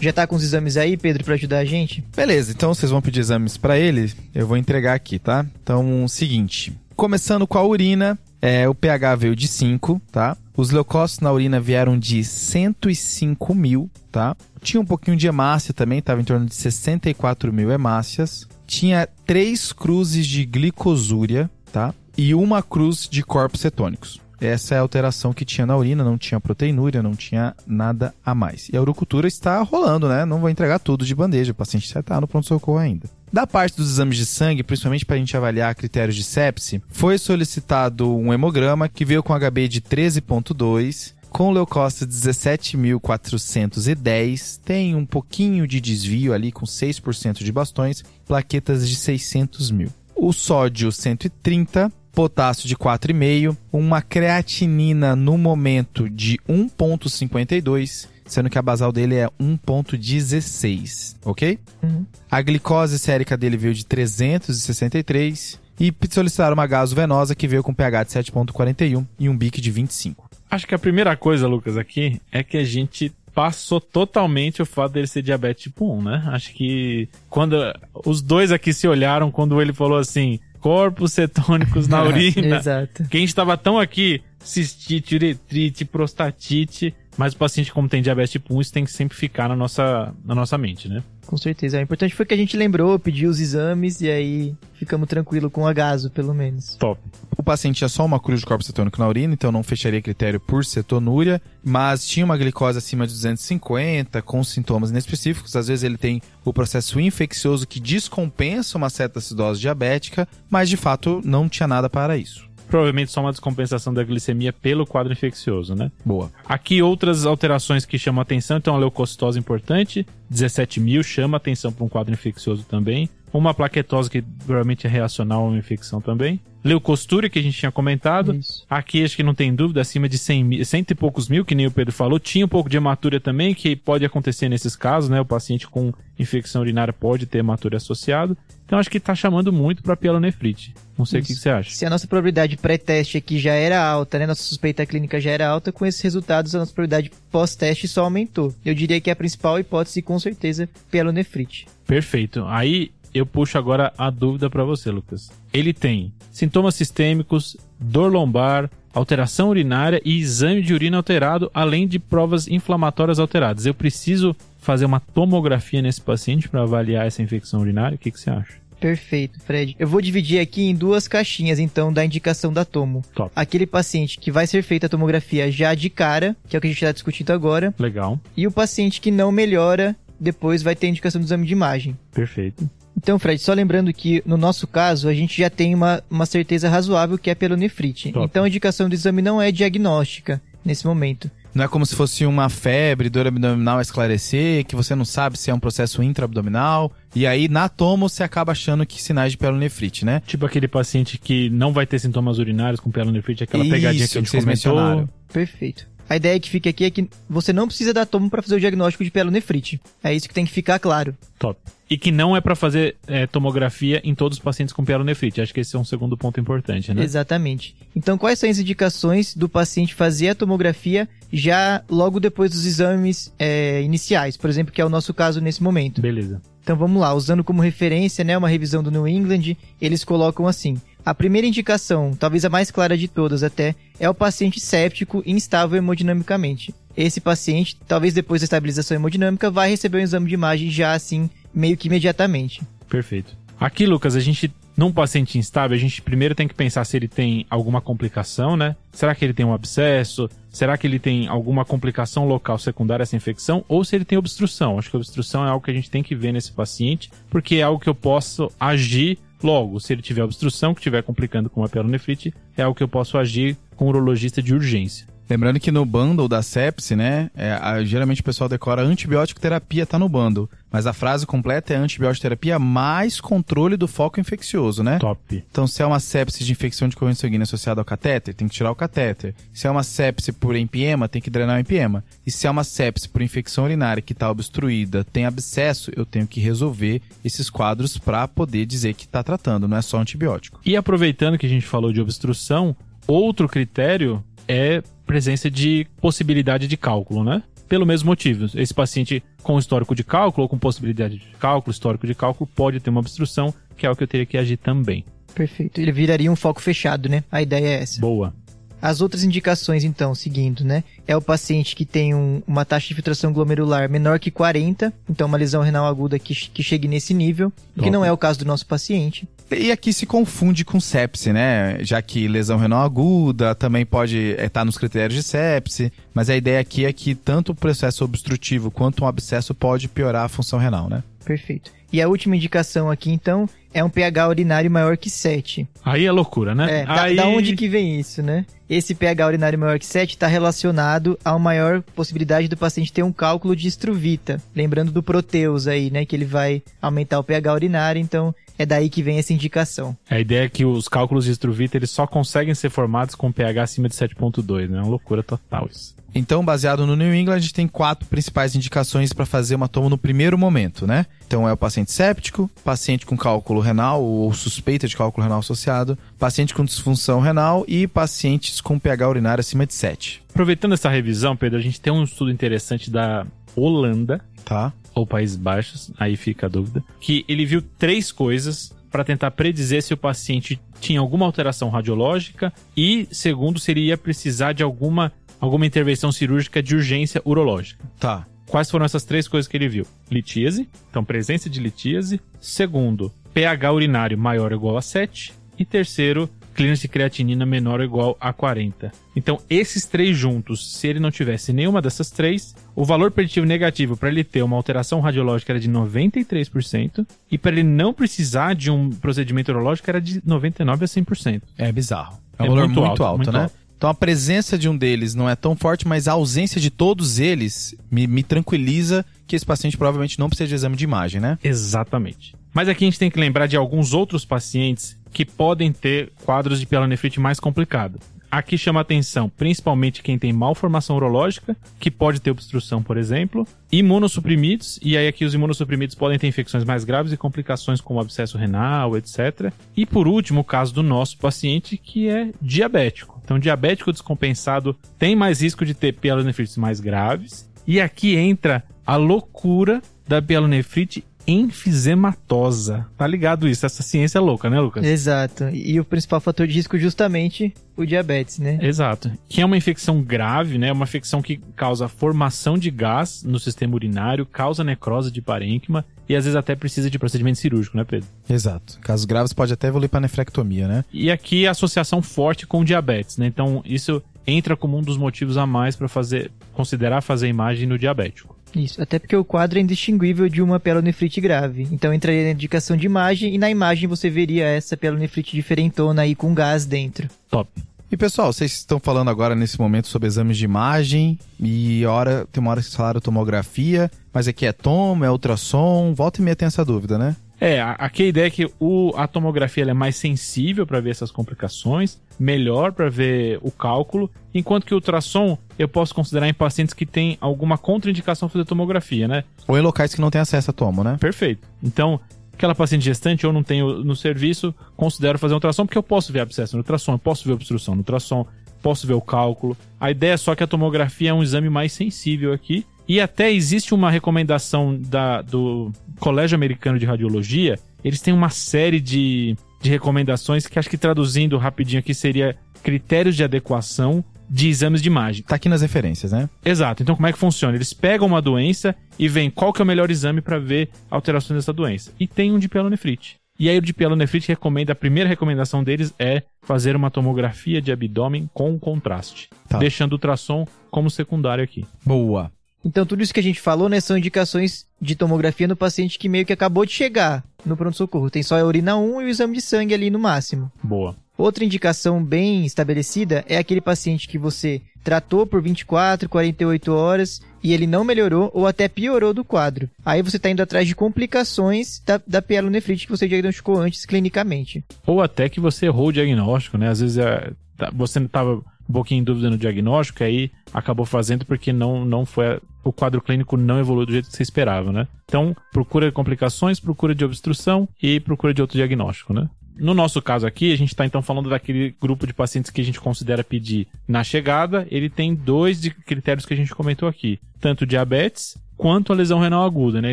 Speaker 3: Já tá com os exames aí, Pedro, pra ajudar a gente?
Speaker 1: Beleza, então vocês vão pedir exames pra ele, eu vou entregar aqui, tá? Então, seguinte, começando com a urina, é, o pH veio de 5, tá? Os leucócitos na urina vieram de 105 mil, tá? Tinha um pouquinho de hemácia também, estava em torno de 64 mil hemácias. Tinha três cruzes de glicosúria, tá? E uma cruz de corpos cetônicos. Essa é a alteração que tinha na urina, não tinha proteinúria, não tinha nada a mais. E a urocultura está rolando, né? Não vou entregar tudo de bandeja, o paciente já está no pronto-socorro ainda. Da parte dos exames de sangue, principalmente para a gente avaliar critérios de sepse, foi solicitado um hemograma que veio com HB de 13.2, com leucócitos 17.410, tem um pouquinho de desvio ali com 6% de bastões, plaquetas de 600 mil. O sódio 130, potássio de 4,5, uma creatinina no momento de 1,52, sendo que a basal dele é 1,16, ok?
Speaker 3: Uhum.
Speaker 1: A glicose sérica dele veio de 363 e solicitaram uma gasovenosa que veio com pH de 7,41 e um BIC de 25.
Speaker 2: Acho que a primeira coisa, Lucas, aqui é que a gente passou totalmente o fato dele ser diabetes tipo 1, né? Acho que quando os dois aqui se olharam quando ele falou assim, corpos cetônicos na urina.
Speaker 3: Exato.
Speaker 2: Quem estava tão aqui, cistite, uretrite, prostatite, Mas o paciente, como tem diabetes tipo 1, isso tem que sempre ficar na nossa, na nossa mente, né?
Speaker 3: Com certeza. O importante foi que a gente lembrou, pediu os exames e aí ficamos tranquilo com o agaso, pelo menos.
Speaker 2: Top.
Speaker 1: O paciente tinha só uma cruz de corpo cetônico na urina, então não fecharia critério por cetonúria, mas tinha uma glicose acima de 250, com sintomas inespecíficos. Às vezes ele tem o processo infeccioso que descompensa uma certa acidose diabética, mas de fato não tinha nada para isso.
Speaker 2: Provavelmente só uma descompensação da glicemia pelo quadro infeccioso, né?
Speaker 1: Boa.
Speaker 2: Aqui outras alterações que chamam atenção, então a leucocitose importante, 17 mil, chama atenção para um quadro infeccioso também. Uma plaquetose que provavelmente é reacional a uma infecção também. Leucostura, que a gente tinha comentado.
Speaker 3: Isso.
Speaker 2: Aqui acho que não tem dúvida, acima de 100 mil, cento e poucos mil, que nem o Pedro falou. Tinha um pouco de hematúria também, que pode acontecer nesses casos, né? O paciente com infecção urinária pode ter hematúria associado. Então acho que tá chamando muito para pielonefrite. Não sei o que, você acha.
Speaker 3: Se a nossa probabilidade pré-teste aqui já era alta, né? Nossa suspeita clínica já era alta, com esses resultados a nossa probabilidade pós-teste só aumentou. Eu diria que a principal hipótese, com certeza, pielonefrite.
Speaker 2: Perfeito. Aí eu puxo agora a dúvida para você, Lucas. Ele tem sintomas sistêmicos, dor lombar, alteração urinária e exame de urina alterado, além de provas inflamatórias alteradas. Eu preciso fazer uma tomografia nesse paciente para avaliar essa infecção urinária? O que, que você acha?
Speaker 3: Perfeito, Fred. Eu vou dividir aqui em duas caixinhas, então, da indicação da tomo.
Speaker 2: Top.
Speaker 3: Aquele paciente que vai ser feita a tomografia já de cara, que é o que a gente está discutindo agora,
Speaker 2: Legal.
Speaker 3: e o paciente que não melhora, depois vai ter a indicação do exame de imagem.
Speaker 2: Perfeito.
Speaker 3: Então, Fred, só lembrando que no nosso caso a gente já tem uma, uma certeza razoável que é pielonefrite.
Speaker 2: Top.
Speaker 3: Então a indicação do exame não é diagnóstica nesse momento.
Speaker 1: Não é como se fosse uma febre, dor abdominal a esclarecer, que você não sabe se é um processo intraabdominal. E aí, na tomo, você acaba achando que sinais de pielonefrite, né?
Speaker 2: Tipo aquele paciente que não vai ter sintomas urinários com pielonefrite, aquela pegadinha
Speaker 1: Isso,
Speaker 2: que a gente
Speaker 1: vocês
Speaker 2: comentou.
Speaker 1: mencionaram.
Speaker 3: Perfeito. A ideia que fica aqui é que você não precisa dar tomo para fazer o diagnóstico de pielonefrite. É isso que tem que ficar claro.
Speaker 2: Top. E que não é para fazer é, tomografia em todos os pacientes com pielonefrite. Acho que esse é um segundo ponto importante, né?
Speaker 3: Exatamente. Então, quais são as indicações do paciente fazer a tomografia já logo depois dos exames é, iniciais, por exemplo, que é o nosso caso nesse momento?
Speaker 2: Beleza.
Speaker 3: Então vamos lá, usando como referência, né, uma revisão do New England, eles colocam assim: a primeira indicação, talvez a mais clara de todas até, é o paciente séptico instável hemodinamicamente. Esse paciente, talvez depois da estabilização hemodinâmica, vai receber um exame de imagem já assim, meio que imediatamente.
Speaker 2: Perfeito. Aqui, Lucas, a gente, num paciente instável, a gente primeiro tem que pensar se ele tem alguma complicação, né? Será que ele tem um abscesso? Será que ele tem alguma complicação local secundária a essa infecção? Ou se ele tem obstrução? Acho que obstrução é algo que a gente tem que ver nesse paciente, porque é algo que eu posso agir logo. Se ele tiver obstrução, que estiver complicando com uma pielonefrite, é algo que eu posso agir com o urologista de urgência.
Speaker 1: Lembrando que no bundle da sepse, né, é, a- geralmente o pessoal decora antibiótico terapia tá no bundle, mas a frase completa é antibiótico terapia mais controle do foco infeccioso, né?
Speaker 2: Top.
Speaker 1: Então, se é uma sepse de infecção de corrente sanguínea associada ao catéter, tem que tirar o catéter. Se é uma sepse por empiema, tem que drenar o empiema. E se é uma sepse por infecção urinária que está obstruída, tem abscesso, eu tenho que resolver esses quadros para poder dizer que está tratando, não é só antibiótico.
Speaker 2: E aproveitando que a gente falou de obstrução, outro critério é presença de possibilidade de cálculo, né? Pelo mesmo motivo. Esse paciente com histórico de cálculo ou com possibilidade de cálculo, histórico de cálculo, pode ter uma obstrução, que é o que eu teria que agir também.
Speaker 3: Perfeito. Ele viraria um foco fechado, né? A ideia é essa.
Speaker 2: Boa.
Speaker 3: As outras indicações, então, seguindo, né? É o paciente que tem um- uma taxa de filtração glomerular menor que 40, então uma lesão renal aguda que, que chegue nesse nível, o que
Speaker 2: Top.
Speaker 3: não é o caso do nosso paciente.
Speaker 1: E aqui se confunde com sepse, né? Já que lesão renal aguda também pode estar nos critérios de sepse, mas a ideia aqui é que tanto o processo obstrutivo quanto um abscesso pode piorar a função renal, né?
Speaker 3: Perfeito. E a última indicação aqui, então, é um pH urinário maior que 7.
Speaker 2: Aí é loucura, né?
Speaker 3: É, da,
Speaker 2: Aí...
Speaker 3: da onde que vem isso, né? Esse pH urinário maior que 7 está relacionado a uma maior possibilidade do paciente ter um cálculo de estruvita. Lembrando do Proteus aí, né? Que ele vai aumentar o pH urinário, então é daí que vem essa indicação.
Speaker 2: A ideia é que os cálculos de Struvita eles só conseguem ser formados com pH acima de 7.2, né? É uma loucura total isso.
Speaker 1: Então, baseado no New England, a gente tem quatro principais indicações para fazer uma tomo no primeiro momento, né? Então, é o paciente séptico, paciente com cálculo renal ou suspeita de cálculo renal associado, paciente com disfunção renal e pacientes com pH urinário acima de 7,
Speaker 2: Aproveitando essa revisão, Pedro, a gente tem um estudo interessante da Holanda,
Speaker 1: tá?
Speaker 2: ou Países Baixos, aí fica a dúvida, que ele viu três coisas para tentar predizer se o paciente tinha alguma alteração radiológica e, segundo, se ele ia precisar de alguma alguma intervenção cirúrgica de urgência urológica.
Speaker 1: Tá.
Speaker 2: Quais foram essas três coisas que ele viu? Litíase, então presença de litíase. Segundo, pH urinário maior ou igual a 7. E terceiro, clearance de creatinina menor ou igual a 40. Então, esses três juntos, se ele não tivesse nenhuma dessas três, o valor preditivo negativo para ele ter uma alteração radiológica era de 93% e para ele não precisar de um procedimento urológico era de 99 a 100%.
Speaker 1: É bizarro. É um
Speaker 2: É
Speaker 1: valor
Speaker 2: muito
Speaker 1: muito,
Speaker 2: alto,
Speaker 1: alto,
Speaker 2: muito
Speaker 1: né?
Speaker 2: alto.
Speaker 1: Então a presença de um deles não é tão forte, mas a ausência de todos eles me, me tranquiliza que esse paciente provavelmente não precisa de exame de imagem, né?
Speaker 2: Exatamente. Mas aqui a gente tem que lembrar de alguns outros pacientes que podem ter quadros de pielonefrite mais complicado. Aqui chama atenção principalmente quem tem malformação urológica, que pode ter obstrução, por exemplo, imunossuprimidos, e aí aqui os imunossuprimidos podem ter infecções mais graves e complicações como abscesso renal, etc. E por último, o caso do nosso paciente, que é diabético. Então, diabético descompensado tem mais risco de ter pielonefrites mais graves. E aqui entra a loucura da pielonefrite enfisematosa. Tá ligado isso? Essa ciência é louca, né, Lucas?
Speaker 3: Exato. E o principal fator de risco justamente o diabetes, né?
Speaker 2: Exato. Que é uma infecção grave, né? Uma infecção que causa formação de gás no sistema urinário, causa necrose de parênquima e às vezes até precisa de procedimento cirúrgico, né, Pedro?
Speaker 1: Exato. Casos graves pode até evoluir para nefrectomia, né?
Speaker 2: E aqui a associação forte com diabetes, né? Então isso entra como um dos motivos a mais para fazer considerar fazer imagem no diabético.
Speaker 3: Isso, até porque o quadro é indistinguível de uma pielonefrite grave. Então entraria na indicação de imagem e na imagem você veria essa pielonefrite diferentona aí com gás dentro.
Speaker 2: Top.
Speaker 1: E pessoal, vocês estão falando agora nesse momento sobre exames de imagem e hora, tem uma hora que vocês falaram tomografia, mas aqui é tomo, é ultrassom, volta e meia tem essa dúvida, né?
Speaker 2: É, a- aqui a ideia é que o, a tomografia ela é mais sensível para ver essas complicações, melhor para ver o cálculo, enquanto que o ultrassom eu posso considerar em pacientes que têm alguma contraindicação fazer tomografia, né?
Speaker 1: Ou em locais que não tem acesso a tomo, né?
Speaker 2: Perfeito. Então, aquela paciente gestante eu não tenho no serviço, considero fazer um ultrassom porque eu posso ver abscesso no ultrassom, eu posso ver obstrução no ultrassom, posso ver o cálculo. A ideia é só que a tomografia é um exame mais sensível aqui. E até existe uma recomendação da, do Colégio Americano de Radiologia. Eles têm uma série de, de recomendações que acho que traduzindo rapidinho aqui seria critérios de adequação de exames de imagem.
Speaker 1: Tá aqui nas referências, né?
Speaker 2: Exato. Então, como é que funciona? Eles pegam uma doença e veem qual que é o melhor exame para ver alterações dessa doença. E tem um de pielonefrite. E aí o de pielonefrite recomenda, a primeira recomendação deles é fazer uma tomografia de abdômen com contraste,
Speaker 1: Tá.
Speaker 2: deixando o ultrassom como secundário aqui.
Speaker 1: Boa.
Speaker 3: Então tudo isso que a gente falou, né, são indicações de tomografia no paciente que meio que acabou de chegar no pronto-socorro. Tem só a urina 1 e o exame de sangue ali no máximo.
Speaker 2: Boa.
Speaker 3: Outra indicação bem estabelecida é aquele paciente que você tratou por 24, 48 horas e ele não melhorou ou até piorou do quadro. Aí você está indo atrás de complicações da, da pielonefrite que você diagnosticou antes clinicamente.
Speaker 2: Ou até que você errou o diagnóstico, né? Às vezes é, tá- você estava um pouquinho em dúvida no diagnóstico, aí acabou fazendo porque não, não foi. o quadro clínico não evoluiu do jeito que você esperava, né? Então, procura complicações, procura de obstrução e procura de outro diagnóstico, né? No nosso caso aqui, a gente está então falando daquele grupo de pacientes que a gente considera pedir na chegada. Ele tem dois de critérios que a gente comentou aqui: tanto diabetes quanto a lesão renal aguda, né?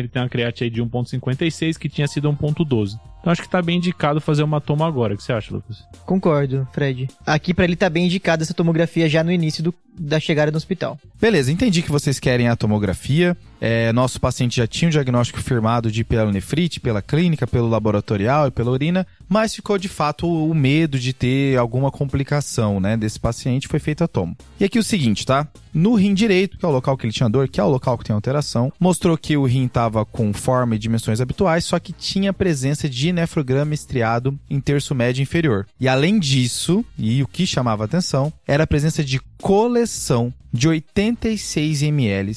Speaker 2: Ele tem uma creatina de 1,56 que tinha sido 1,12. Então acho que tá bem indicado fazer uma toma agora. O que você acha, Lucas?
Speaker 3: Concordo, Fred. Aqui para ele tá bem indicada essa tomografia já no início do- da chegada no hospital.
Speaker 1: Beleza, entendi que vocês querem a tomografia. É, nosso paciente já tinha o diagnóstico firmado de pielonefrite pela clínica, pelo laboratorial e pela urina, mas ficou de fato o medo de ter alguma complicação, né, desse paciente, foi feita a tomo. E aqui o seguinte, tá? No rim direito, que é o local que ele tinha dor, que é o local que tem alteração, mostrou que o rim estava com forma e dimensões habituais, só que tinha presença de nefrograma estriado em terço médio inferior. E além disso, e o que chamava atenção, era a presença de coleção de 86 ml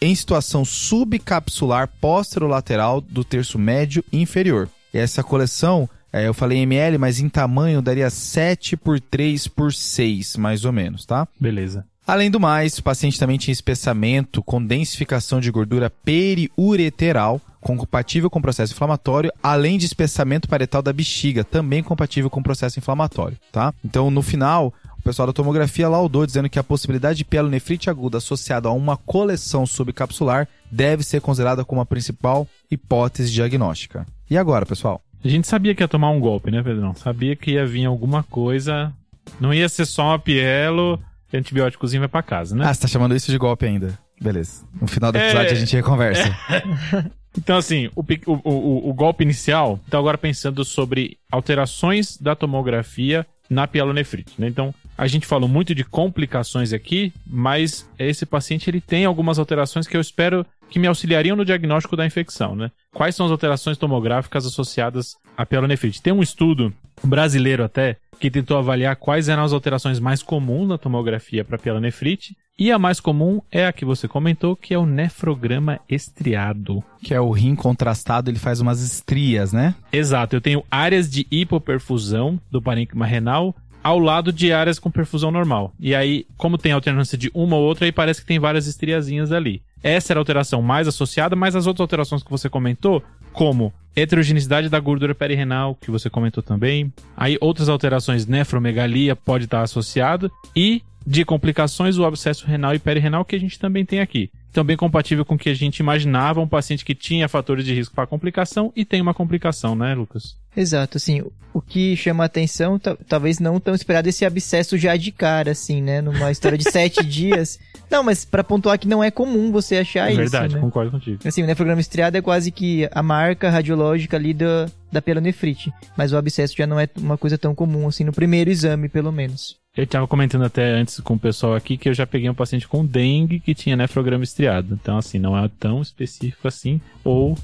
Speaker 1: em situação subcapsular posterolateral do terço médio inferior. E essa coleção, é, eu falei ml, mas em tamanho daria 7 por 3 por 6, mais ou menos, tá?
Speaker 2: Beleza.
Speaker 1: Além do mais, o paciente também tinha espessamento com densificação de gordura periureteral, compatível com processo inflamatório, além de espessamento paretal da bexiga, também compatível com processo inflamatório, tá? Então, no final, o pessoal da tomografia laudou dizendo que a possibilidade de pielonefrite aguda associada a uma coleção subcapsular deve ser considerada como a principal hipótese diagnóstica. E agora, pessoal?
Speaker 2: A gente sabia que ia tomar um golpe, né, Pedrão? Sabia que ia vir alguma coisa. Não ia ser só uma pielo antibióticozinho vai pra casa, né?
Speaker 1: Ah, você tá chamando isso de golpe ainda. Beleza. No final do
Speaker 2: É.
Speaker 1: episódio a gente reconversa.
Speaker 2: Então, assim, o, o- o- o golpe inicial, então agora pensando sobre alterações da tomografia na pielonefrite, né? Então, a gente falou muito de complicações aqui, mas esse paciente ele tem algumas alterações que eu espero que me auxiliariam no diagnóstico da infecção, né? Quais são as alterações tomográficas associadas à pielonefrite? Tem um estudo brasileiro até que tentou avaliar quais eram as alterações mais comuns na tomografia para pielonefrite, e a mais comum é a que você comentou, que é o nefrograma estriado.
Speaker 1: que é o rim contrastado, ele faz umas estrias, né?
Speaker 2: Exato, eu tenho áreas de hipoperfusão do parênquima renal ao lado de áreas com perfusão normal. E aí, como tem alternância de uma ou outra, aí parece que tem várias estriazinhas ali. Essa era a alteração mais associada, mas as outras alterações que você comentou, como heterogeneidade da gordura perirenal, que você comentou também. Aí outras alterações, nefromegalia pode estar associado e de complicações o abscesso renal e perirenal que a gente também tem aqui. Então bem compatível com o que a gente imaginava, um paciente que tinha fatores de risco para complicação e tem uma complicação, né, Lucas?
Speaker 3: Exato, assim, o que chama a atenção, ta- talvez não tão esperado esse abscesso já de cara, assim, né? Numa história de sete dias. Não, mas pra pontuar que não é comum você achar
Speaker 2: é
Speaker 3: isso,
Speaker 2: verdade,
Speaker 3: né?
Speaker 2: concordo contigo.
Speaker 3: Assim, o nefrograma estriado é quase que a marca radiológica ali da, da pielonefrite. Mas o abscesso já não é uma coisa tão comum, assim, no primeiro exame, pelo menos.
Speaker 2: Eu estava comentando até antes com o pessoal aqui que eu já peguei um paciente com dengue que tinha nefrograma estriado. Então, assim, não é tão específico assim. Ou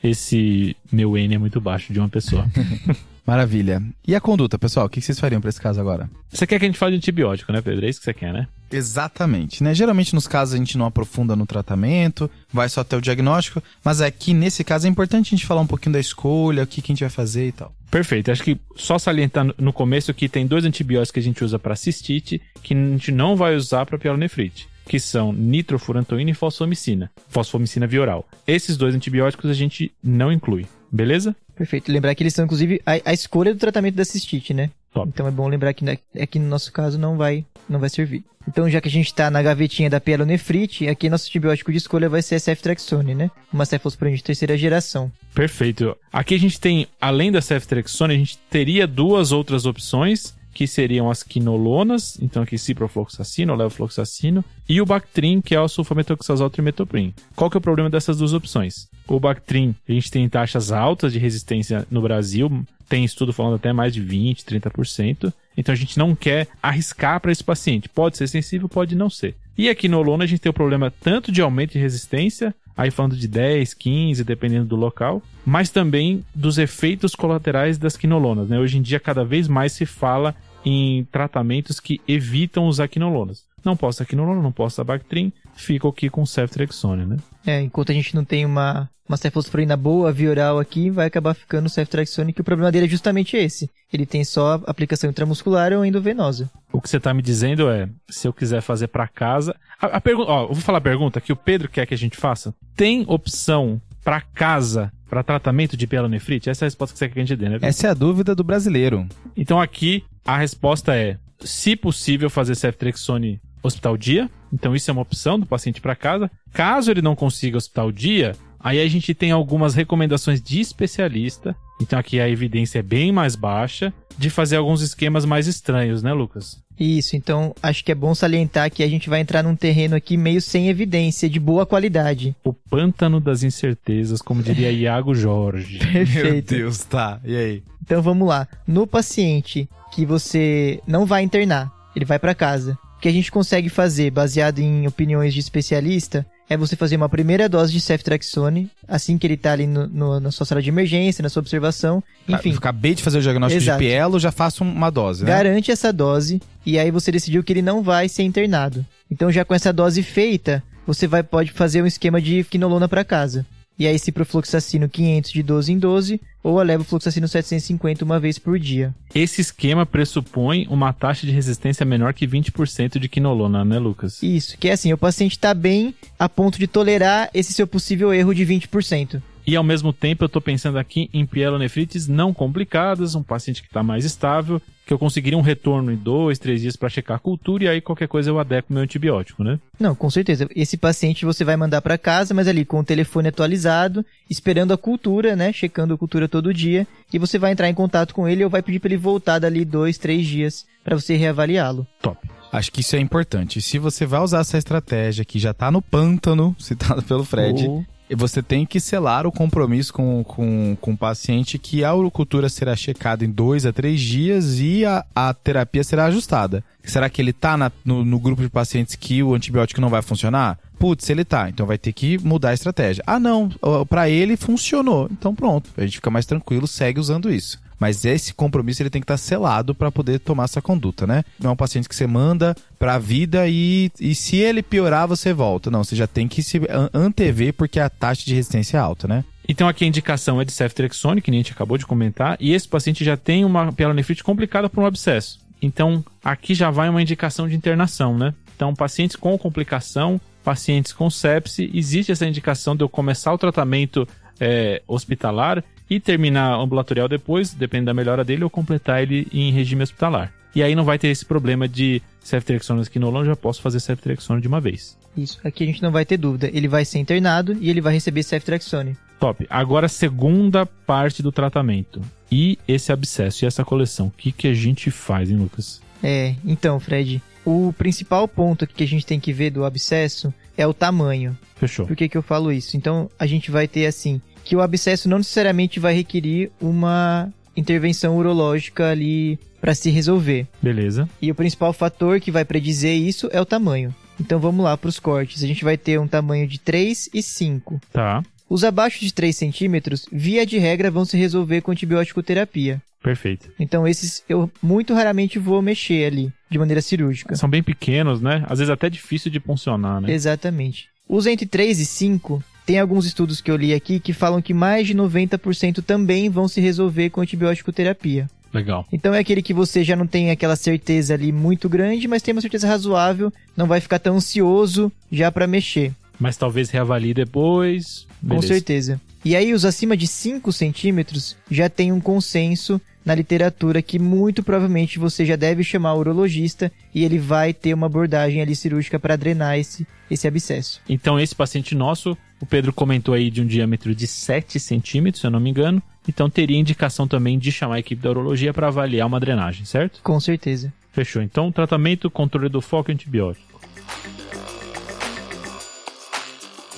Speaker 2: esse meu N é muito baixo de uma pessoa.
Speaker 1: Maravilha. E a conduta, pessoal? O que vocês fariam pra esse caso agora?
Speaker 2: Você quer que a gente fale de antibiótico, né, Pedro? É isso que você quer, né?
Speaker 1: Exatamente, né? Geralmente nos casos a gente não aprofunda no tratamento, vai só até o diagnóstico, mas aqui nesse caso é importante a gente falar um pouquinho da escolha, o que, que a gente vai fazer e tal.
Speaker 2: Perfeito. Acho que só salientar no- no começo que tem dois antibióticos que a gente usa para cistite que a gente não vai usar para pielonefrite, que são nitrofurantoína e fosfomicina, fosfomicina via oral. Esses dois antibióticos a gente não inclui, beleza?
Speaker 3: Perfeito. Lembrar que eles são, inclusive, a, a escolha do tratamento da cistite, né?
Speaker 2: Top.
Speaker 3: Então é bom lembrar que aqui no nosso caso não vai, não vai servir. Então, já que a gente tá na gavetinha da pielonefrite, aqui nosso antibiótico de escolha vai ser a ceftriaxone, né? Uma cefalosporina de terceira geração.
Speaker 2: Perfeito. Aqui a gente tem, além da ceftriaxone, a gente teria duas outras opções, que seriam as quinolonas, então aqui ciprofloxacino, levofloxacino, e o Bactrim, que é o sulfametoxazol trimetopril. Qual que é o problema dessas duas opções? O Bactrim, a gente tem taxas altas de resistência no Brasil, tem estudo falando até mais de 20, 30%. Então a gente não quer arriscar para esse paciente. Pode ser sensível, pode não ser. E a quinolona a gente tem o problema tanto de aumento de resistência, aí falando de 10, 15, dependendo do local, mas também dos efeitos colaterais das quinolonas. Né? Hoje em dia, cada vez mais se fala em tratamentos que evitam usar quinolonas. Não posso quinolona, não posso usar Bactrim, fico aqui com ceftriaxone, né?
Speaker 3: É, enquanto a gente não tem uma, uma cefalosporina boa, via oral aqui, vai acabar ficando o ceftriaxone, que o problema dele é justamente esse. Ele tem só aplicação intramuscular ou endovenosa.
Speaker 2: O que você tá me dizendo é, se eu quiser fazer pra casa. A, a pergunta, ó, eu vou falar a pergunta que o Pedro quer que a gente faça. Tem opção pra casa para tratamento de pielonefrite? Essa é a resposta que você quer que a gente dê, né?
Speaker 1: Essa é a dúvida do brasileiro.
Speaker 2: Então aqui a resposta é, se possível, fazer ceftriaxone hospital dia. Então isso é uma opção do paciente para casa. Caso ele não consiga hospital dia, aí a gente tem algumas recomendações de especialista. Então aqui a evidência é bem mais baixa de fazer alguns esquemas mais estranhos, né, Lucas?
Speaker 3: Isso, então acho que é bom salientar que a gente vai entrar num terreno aqui meio sem evidência, de boa qualidade.
Speaker 2: O pântano das incertezas, como diria Iago Jorge.
Speaker 1: Meu
Speaker 3: Perfeito.
Speaker 1: Deus, tá. E aí?
Speaker 3: Então vamos lá. No paciente que você não vai internar, ele vai para casa. O que a gente consegue fazer, baseado em opiniões de especialista, é você fazer uma primeira dose de ceftriaxone, assim que ele tá ali no- no- na sua sala de emergência, na sua observação. Enfim,
Speaker 1: Ah, Acabei de fazer o diagnóstico
Speaker 3: Exato.
Speaker 1: de pielo, já faço uma dose, né?
Speaker 3: garante essa dose e aí você decidiu que ele não vai ser internado. Então já com essa dose feita, você vai pode fazer um esquema de quinolona para casa. E aí ciprofloxacino 500 de 12 em 12 ou a levofloxacino 750 uma vez por dia.
Speaker 2: Esse esquema pressupõe uma taxa de resistência menor que 20% de quinolona, né, Lucas?
Speaker 3: Isso, que é assim, o paciente tá bem a ponto de tolerar esse seu possível erro de 20%.
Speaker 2: E ao mesmo tempo eu tô pensando aqui em pielonefrites não complicadas, um paciente que está mais estável, que eu conseguiria um retorno em dois, três dias para checar a cultura e aí qualquer coisa eu adequo meu antibiótico, né?
Speaker 3: Não, com certeza. Esse paciente você vai mandar para casa, mas ali com o telefone atualizado, esperando a cultura, né? Checando a cultura todo dia. E você vai entrar em contato com ele ou vai pedir para ele voltar dali dois, três dias para você reavaliá-lo.
Speaker 2: Top.
Speaker 1: Acho que isso é importante. Se você vai usar essa estratégia que já tá no pântano, citado pelo Fred,
Speaker 2: Oh.
Speaker 1: Você tem que selar o compromisso com, com, com o paciente que a urocultura será checada em dois a três dias e a, a terapia será ajustada. Será que ele tá na- no, no grupo de pacientes que o antibiótico não vai funcionar? Putz, ele tá, então vai ter que mudar a estratégia. Ah, não, ó, pra ele funcionou. Então pronto, a gente fica mais tranquilo, segue usando isso. Mas esse compromisso ele tem que estar selado para poder tomar essa conduta, né? Não é um paciente que você manda pra vida e, e se ele piorar, você volta. Não, você já tem que se an- antever porque a taxa de resistência é alta, né?
Speaker 2: Então aqui a indicação é de ceftriaxone, que a gente acabou de comentar, e esse paciente já tem uma pielonefrite complicada por um abscesso. Então aqui já vai uma indicação de internação, né? Então pacientes com complicação, pacientes com sepse, existe essa indicação de eu começar o tratamento é, hospitalar e terminar ambulatorial depois, depende da melhora dele, ou completar ele em regime hospitalar. E aí não vai ter esse problema de ceftriaxone esquinolone, eu já posso fazer ceftriaxone de uma vez.
Speaker 3: Isso, aqui a gente não vai ter dúvida. Ele vai ser internado e ele vai receber ceftriaxone.
Speaker 2: Top. Agora, a segunda parte do tratamento. E esse abscesso e essa coleção. O que, que a gente faz, hein, Lucas?
Speaker 3: É, então, Fred, o principal ponto que a gente tem que ver do abscesso é o tamanho.
Speaker 2: Fechou.
Speaker 3: Por que, que eu falo isso? Então, a gente vai ter assim, que o abscesso não necessariamente vai requerir uma intervenção urológica ali para se resolver.
Speaker 2: Beleza.
Speaker 3: E o principal fator que vai predizer isso é o tamanho. Então vamos lá para os cortes. A gente vai ter um tamanho de 3 e 5.
Speaker 2: Tá.
Speaker 3: Os abaixo de 3 centímetros, via de regra, vão se resolver com antibiótico terapia.
Speaker 2: Perfeito.
Speaker 3: Então esses eu muito raramente vou mexer ali, de maneira cirúrgica.
Speaker 2: São bem pequenos, né? Às vezes até difícil de funcionar, né?
Speaker 3: Exatamente. Os entre 3 e 5, tem alguns estudos que eu li aqui que falam que mais de 90% também vão se resolver com antibiótico terapia.
Speaker 2: Legal.
Speaker 3: Então é aquele que você já não tem aquela certeza ali muito grande, mas tem uma certeza razoável, não vai ficar tão ansioso já para mexer.
Speaker 2: Mas talvez reavalie depois.
Speaker 3: Com
Speaker 2: Beleza.
Speaker 3: certeza. E aí, os acima de 5 centímetros já tem um consenso na literatura que muito provavelmente você já deve chamar o urologista e ele vai ter uma abordagem ali cirúrgica para drenar esse, esse abscesso.
Speaker 2: Então, esse paciente nosso, o Pedro comentou aí de um diâmetro de 7 centímetros, se eu não me engano. Então, teria indicação também de chamar a equipe da urologia para avaliar uma drenagem, certo?
Speaker 3: Com certeza.
Speaker 2: Fechou. Então, tratamento, controle do foco e antibiótico.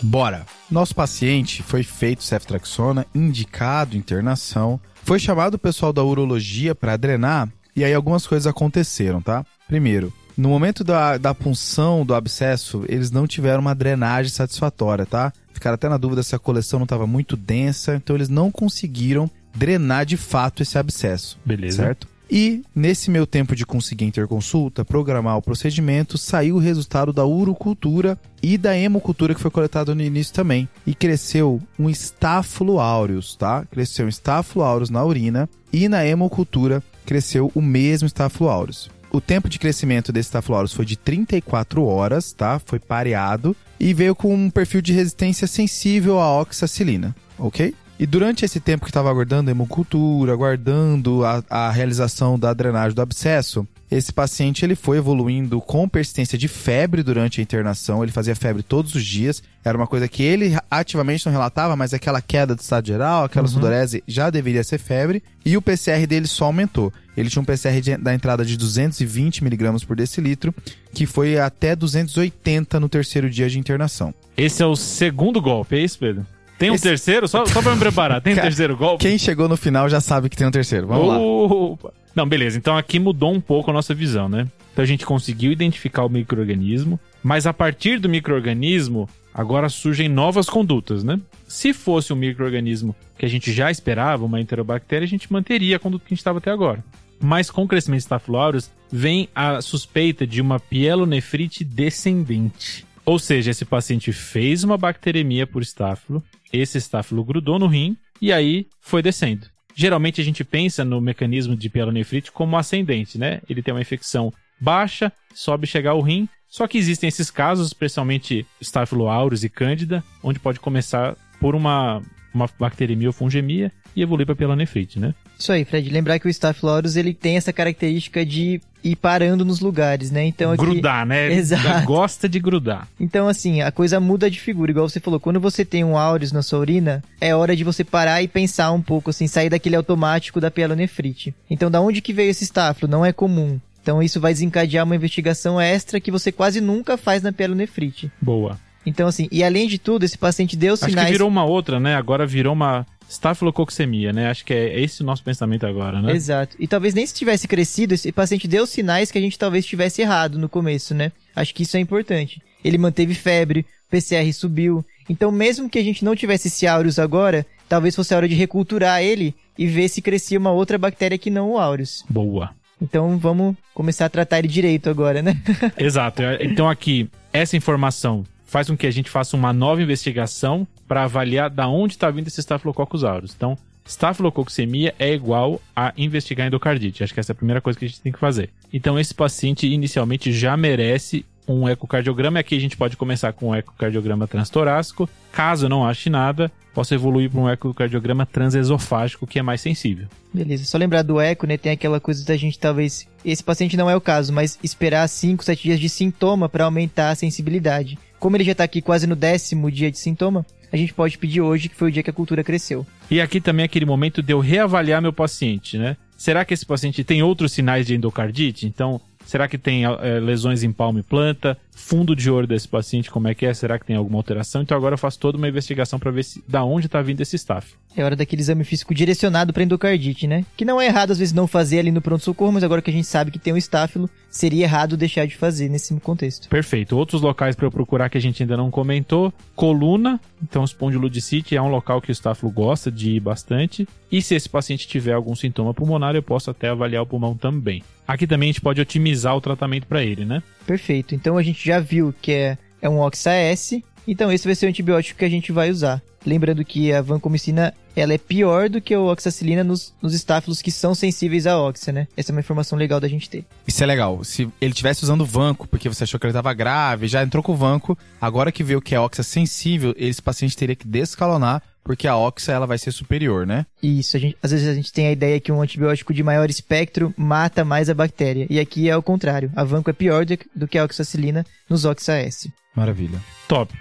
Speaker 1: Bora! Nosso paciente foi feito ceftraxona, indicado internação, foi chamado o pessoal da urologia para drenar e aí algumas coisas aconteceram, tá? Primeiro, no momento da, da punção do abscesso, eles não tiveram uma drenagem satisfatória, tá? Ficaram até na dúvida se a coleção não estava muito densa, então eles não conseguiram drenar de fato esse abscesso.
Speaker 2: Beleza.
Speaker 1: Certo? E nesse meu tempo de conseguir interconsulta, programar o procedimento, saiu o resultado da urocultura e da hemocultura que foi coletado no início também. E cresceu um estáfilo aureus, tá? Cresceu um estáfilo aureus na urina e na hemocultura cresceu o mesmo estáfilo aureus. O tempo de crescimento desse aureus foi de 34 horas, tá? Foi pareado e veio com um perfil de resistência sensível à oxacilina, ok? E durante esse tempo que estava aguardando a hemocultura, aguardando a, a realização da drenagem do abscesso, esse paciente ele foi evoluindo com persistência de febre durante a internação. Ele fazia febre todos os dias. Era uma coisa que ele ativamente não relatava, mas aquela queda do estado geral, aquela sudorese já deveria ser febre. E o PCR dele só aumentou. Ele tinha um PCR de- da entrada de 220 miligramas por decilitro, que foi até 280 no terceiro dia de internação.
Speaker 2: Esse é o segundo golpe, é isso, Pedro? Tem um
Speaker 1: Esse-
Speaker 2: terceiro? Só, só pra me preparar. Tem um terceiro golpe?
Speaker 1: Quem chegou no final já sabe que tem um terceiro. Vamos lá.
Speaker 2: Não, beleza. Então aqui mudou um pouco a nossa visão, né? Então a gente conseguiu identificar o microorganismo, mas a partir do microorganismo, agora surgem novas condutas, né? Se fosse um microorganismo que a gente já esperava, uma enterobactéria, a gente manteria a conduta que a gente estava até agora. Mas com o crescimento de aureus, vem a suspeita de uma pielonefrite descendente. Ou seja, esse paciente fez uma bacteremia por estáfilo, esse estáfilo grudou no rim e aí foi descendo. Geralmente a gente pensa no mecanismo de pielonefrite como ascendente, né? Ele tem uma infecção baixa, sobe chegar ao rim, só que existem esses casos, especialmente Staphylo aureus e Cândida, onde pode começar por uma, uma bacteremia ou fungemia e evoluir para pielonefrite, né?
Speaker 3: Isso aí, Fred. Lembrar que o Staphylococcus ele tem essa característica de ir parando nos lugares, né? Então aqui,
Speaker 2: grudar, né?
Speaker 3: Exato.
Speaker 2: gosta de grudar.
Speaker 3: Então, assim, a coisa muda de figura, igual você falou. Quando você tem um áureos na sua urina, é hora de você parar e pensar um pouco, assim, sair daquele automático da pielonefrite. Então, da onde que veio esse estáfilo? Não é comum. Então isso vai desencadear uma investigação extra que você quase nunca faz na pielonefrite.
Speaker 2: Boa.
Speaker 3: Então assim, e além de tudo, esse paciente deu
Speaker 2: Acho
Speaker 3: sinais...
Speaker 2: que virou uma outra, né? Agora virou uma estafilococcemia, né? Acho que é esse o nosso pensamento agora, né?
Speaker 3: Exato. E talvez nem se tivesse crescido, esse paciente deu sinais que a gente talvez tivesse errado no começo, né? Acho que isso é importante. Ele manteve febre, o PCR subiu. Então, mesmo que a gente não tivesse esse aureus agora, talvez fosse a hora de reculturar ele e ver se crescia uma outra bactéria que não o aureus.
Speaker 2: Boa.
Speaker 3: Então, vamos começar a tratar ele direito agora, né?
Speaker 2: Exato. Então aqui, essa informação faz com que a gente faça uma nova investigação para avaliar da onde está vindo esse Staphylococcus aureus. Então, estafilococcemia é igual a investigar endocardite. Acho que essa é a primeira coisa que a gente tem que fazer. Então, esse paciente inicialmente já merece um ecocardiograma. Aqui a gente pode começar com um ecocardiograma transtorácico. Caso não ache nada, posso evoluir para um ecocardiograma transesofágico, que é mais sensível.
Speaker 3: Beleza, só lembrar do eco, né? Tem aquela coisa da gente talvez. Esse paciente não é o caso, mas esperar 5, 7 dias de sintoma para aumentar a sensibilidade. Como ele já tá aqui quase no décimo dia de sintoma, a gente pode pedir hoje, que foi o dia que a cultura cresceu.
Speaker 2: E aqui também é aquele momento de eu reavaliar meu paciente, né? Será que esse paciente tem outros sinais de endocardite? Então, será que tem é, lesões em palma e planta? Fundo de ouro desse paciente, como é que é? Será que tem alguma alteração? Então agora eu faço toda uma investigação para ver se, da onde está vindo esse staff.
Speaker 3: É hora daquele exame físico direcionado para endocardite, né? Que não é errado às vezes não fazer ali no pronto-socorro, mas agora que a gente sabe que tem um estáfilo, seria errado deixar de fazer nesse contexto.
Speaker 2: Perfeito. Outros locais para eu procurar que a gente ainda não comentou: coluna. Então, espondilodicite é um local que o estáfilo gosta de ir bastante. E se esse paciente tiver algum sintoma pulmonar, eu posso até avaliar o pulmão também. Aqui também a gente pode otimizar o tratamento para ele, né?
Speaker 3: Perfeito. Então a gente já viu que é, é um Oxa-S. Então esse vai ser o antibiótico que a gente vai usar. Lembrando que a vancomicina ela é pior do que a oxacilina nos, nos estáfilos que são sensíveis à oxa, né? Essa é uma informação legal da gente ter.
Speaker 1: Isso é legal. Se ele tivesse usando vanco, porque você achou que ele estava grave, já entrou com o vanco, agora que viu que é oxa sensível, esse paciente teria que descalonar, porque a oxa ela vai ser superior, né?
Speaker 3: Isso, a gente, às vezes a gente tem a ideia que um antibiótico de maior espectro mata mais a bactéria. E aqui é o contrário. A vanco é pior do, do que a oxacilina nos oxa-S.
Speaker 1: Maravilha.
Speaker 2: Top.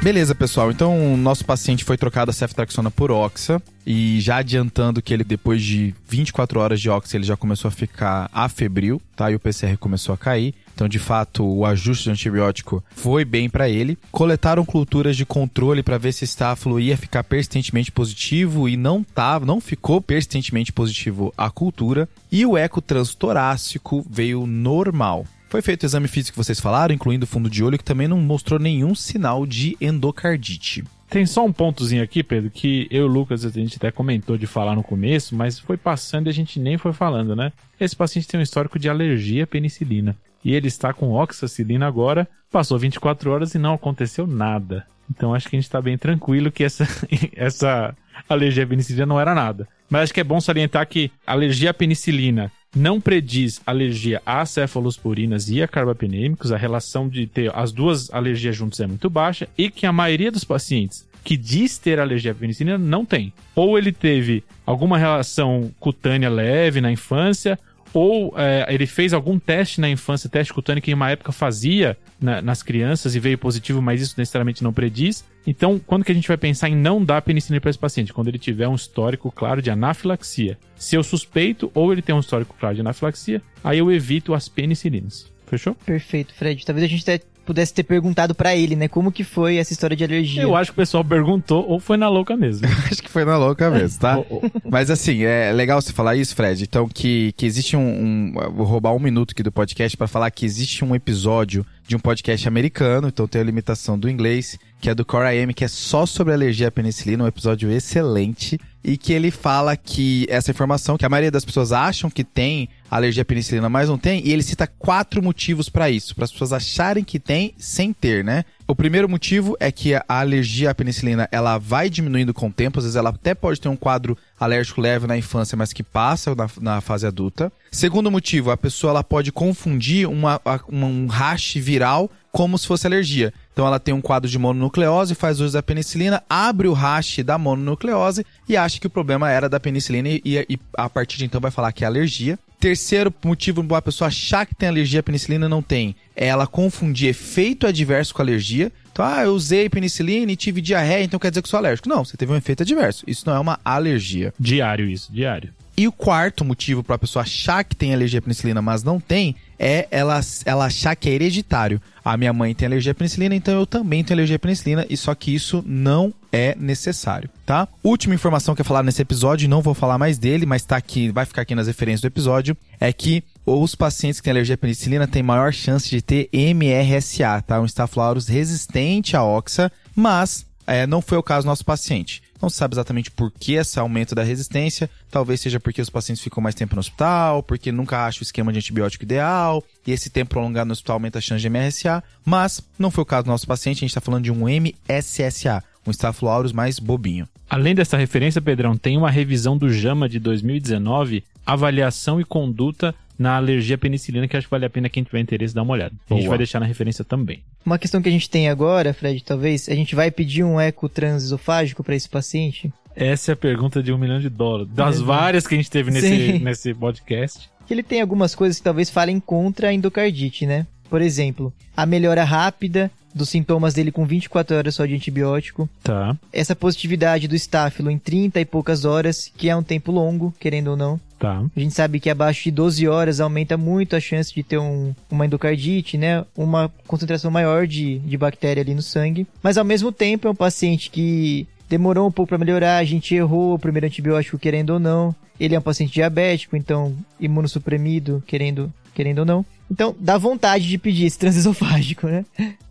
Speaker 1: Beleza, pessoal. Então, o nosso paciente foi trocado a ceftriaxona por oxa. E já adiantando que ele, depois de 24 horas de oxa, ele já começou a ficar afebril, tá? E o PCR começou a cair. Então, de fato, o ajuste de antibiótico foi bem para ele. Coletaram culturas de controle para ver se estáfilo ia ficar persistentemente positivo e não tava, não ficou persistentemente positivo a cultura. E o eco transtorácico veio normal. Foi feito o exame físico que vocês falaram, incluindo o fundo de olho, que também não mostrou nenhum sinal de endocardite.
Speaker 2: Tem só um pontozinho aqui, Pedro, que eu e o Lucas a gente até comentou de falar no começo, mas foi passando e a gente nem foi falando, né? Esse paciente tem um histórico de alergia à penicilina. E ele está com oxacilina agora, passou 24 horas e não aconteceu nada. Então acho que a gente está bem tranquilo que essa, essa alergia à penicilina não era nada. Mas acho que é bom salientar que alergia à penicilina não prediz alergia a cefalosporinas e a carbapenêmicos, a relação de ter as duas alergias juntas é muito baixa e que a maioria dos pacientes que diz ter alergia à penicilina não tem. Ou ele teve alguma relação cutânea leve na infância, ou é, ele fez algum teste na infância, teste cutâneo que em uma época fazia na, nas crianças e veio positivo, mas isso necessariamente não prediz. Então, quando que a gente vai pensar em não dar penicilina para esse paciente? Quando ele tiver um histórico claro de anafilaxia. Se eu suspeito ou ele tem um histórico claro de anafilaxia, aí eu evito as penicilinas. Fechou?
Speaker 3: Perfeito, Fred. Talvez a gente pudesse ter perguntado para ele, né? Como que foi essa história de alergia?
Speaker 2: Eu acho que o pessoal perguntou ou foi na louca mesmo.
Speaker 1: acho que foi na louca mesmo, tá? Mas assim, é legal você falar isso, Fred. Então, que, que existe um, um. Vou roubar um minuto aqui do podcast para falar que existe um episódio de um podcast americano, então tem a limitação do inglês, que é do Cora M, que é só sobre alergia à penicilina, um episódio excelente, e que ele fala que essa informação, que a maioria das pessoas acham que tem alergia à penicilina, mas não tem, e ele cita quatro motivos para isso, para as pessoas acharem que tem sem ter, né? O primeiro motivo é que a alergia à penicilina ela vai diminuindo com o tempo, às vezes ela até pode ter um quadro alérgico leve na infância, mas que passa na, na fase adulta. Segundo motivo, a pessoa ela pode confundir uma, uma, um rash viral como se fosse alergia. Então ela tem um quadro de mononucleose, faz uso da penicilina, abre o rash da mononucleose e acha que o problema era da penicilina e, e a partir de então vai falar que é alergia. Terceiro motivo para a pessoa achar que tem alergia à penicilina não tem. É ela confundir efeito adverso com alergia. Então, ah, eu usei penicilina e tive diarreia, então quer dizer que sou alérgico. Não, você teve um efeito adverso. Isso não é uma alergia.
Speaker 2: Diário isso, diário.
Speaker 1: E o quarto motivo para a pessoa achar que tem alergia à penicilina, mas não tem, é ela, ela achar que é hereditário. A minha mãe tem alergia à penicilina, então eu também tenho alergia à penicilina, e só que isso não é necessário, tá? Última informação que eu falar nesse episódio, não vou falar mais dele, mas tá aqui, vai ficar aqui nas referências do episódio, é que os pacientes que têm alergia à penicilina têm maior chance de ter MRSA, tá? Um Staphylococcus resistente à oxa, mas é, não foi o caso do nosso paciente. Não se sabe exatamente por que esse aumento da resistência. Talvez seja porque os pacientes ficam mais tempo no hospital, porque nunca acham o esquema de antibiótico ideal, e esse tempo prolongado no hospital aumenta a chance de MRSA. Mas não foi o caso do nosso paciente, a gente está falando de um MSSA, um Staphylococcus mais bobinho.
Speaker 2: Além dessa referência, Pedrão, tem uma revisão do JAMA de 2019, avaliação e conduta na alergia à penicilina, que acho que vale a pena quem tiver interesse dar uma olhada. A gente
Speaker 1: Boa.
Speaker 2: vai deixar na referência também.
Speaker 3: Uma questão que a gente tem agora, Fred, talvez, a gente vai pedir um eco transesofágico para esse paciente?
Speaker 2: Essa é a pergunta de um milhão de dólares. Das
Speaker 3: Exato.
Speaker 2: várias que a gente teve nesse,
Speaker 3: Sim.
Speaker 2: nesse podcast.
Speaker 3: Que ele tem algumas coisas que talvez falem contra a endocardite, né? Por exemplo, a melhora rápida dos sintomas dele com 24 horas só de antibiótico,
Speaker 2: Tá.
Speaker 3: essa positividade do estáfilo em 30 e poucas horas, que é um tempo longo, querendo ou não.
Speaker 2: Tá.
Speaker 3: A gente sabe que abaixo de 12 horas aumenta muito a chance de ter um, uma endocardite, né? Uma concentração maior de, de bactéria ali no sangue. Mas ao mesmo tempo é um paciente que demorou um pouco para melhorar, a gente errou o primeiro antibiótico querendo ou não. Ele é um paciente diabético, então imunossuprimido, querendo, querendo ou não. Então dá vontade de pedir esse transesofágico, né?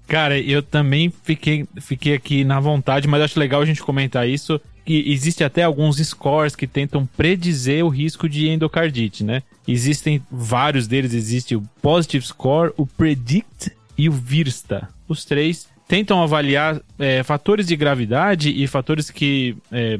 Speaker 2: Cara, eu também fiquei, fiquei aqui na vontade, mas acho legal a gente comentar isso. Que existe até alguns scores que tentam predizer o risco de endocardite, né? Existem vários deles, existe o Positive Score, o Predict e o Virsta. Os três tentam avaliar é, fatores de gravidade e fatores que é,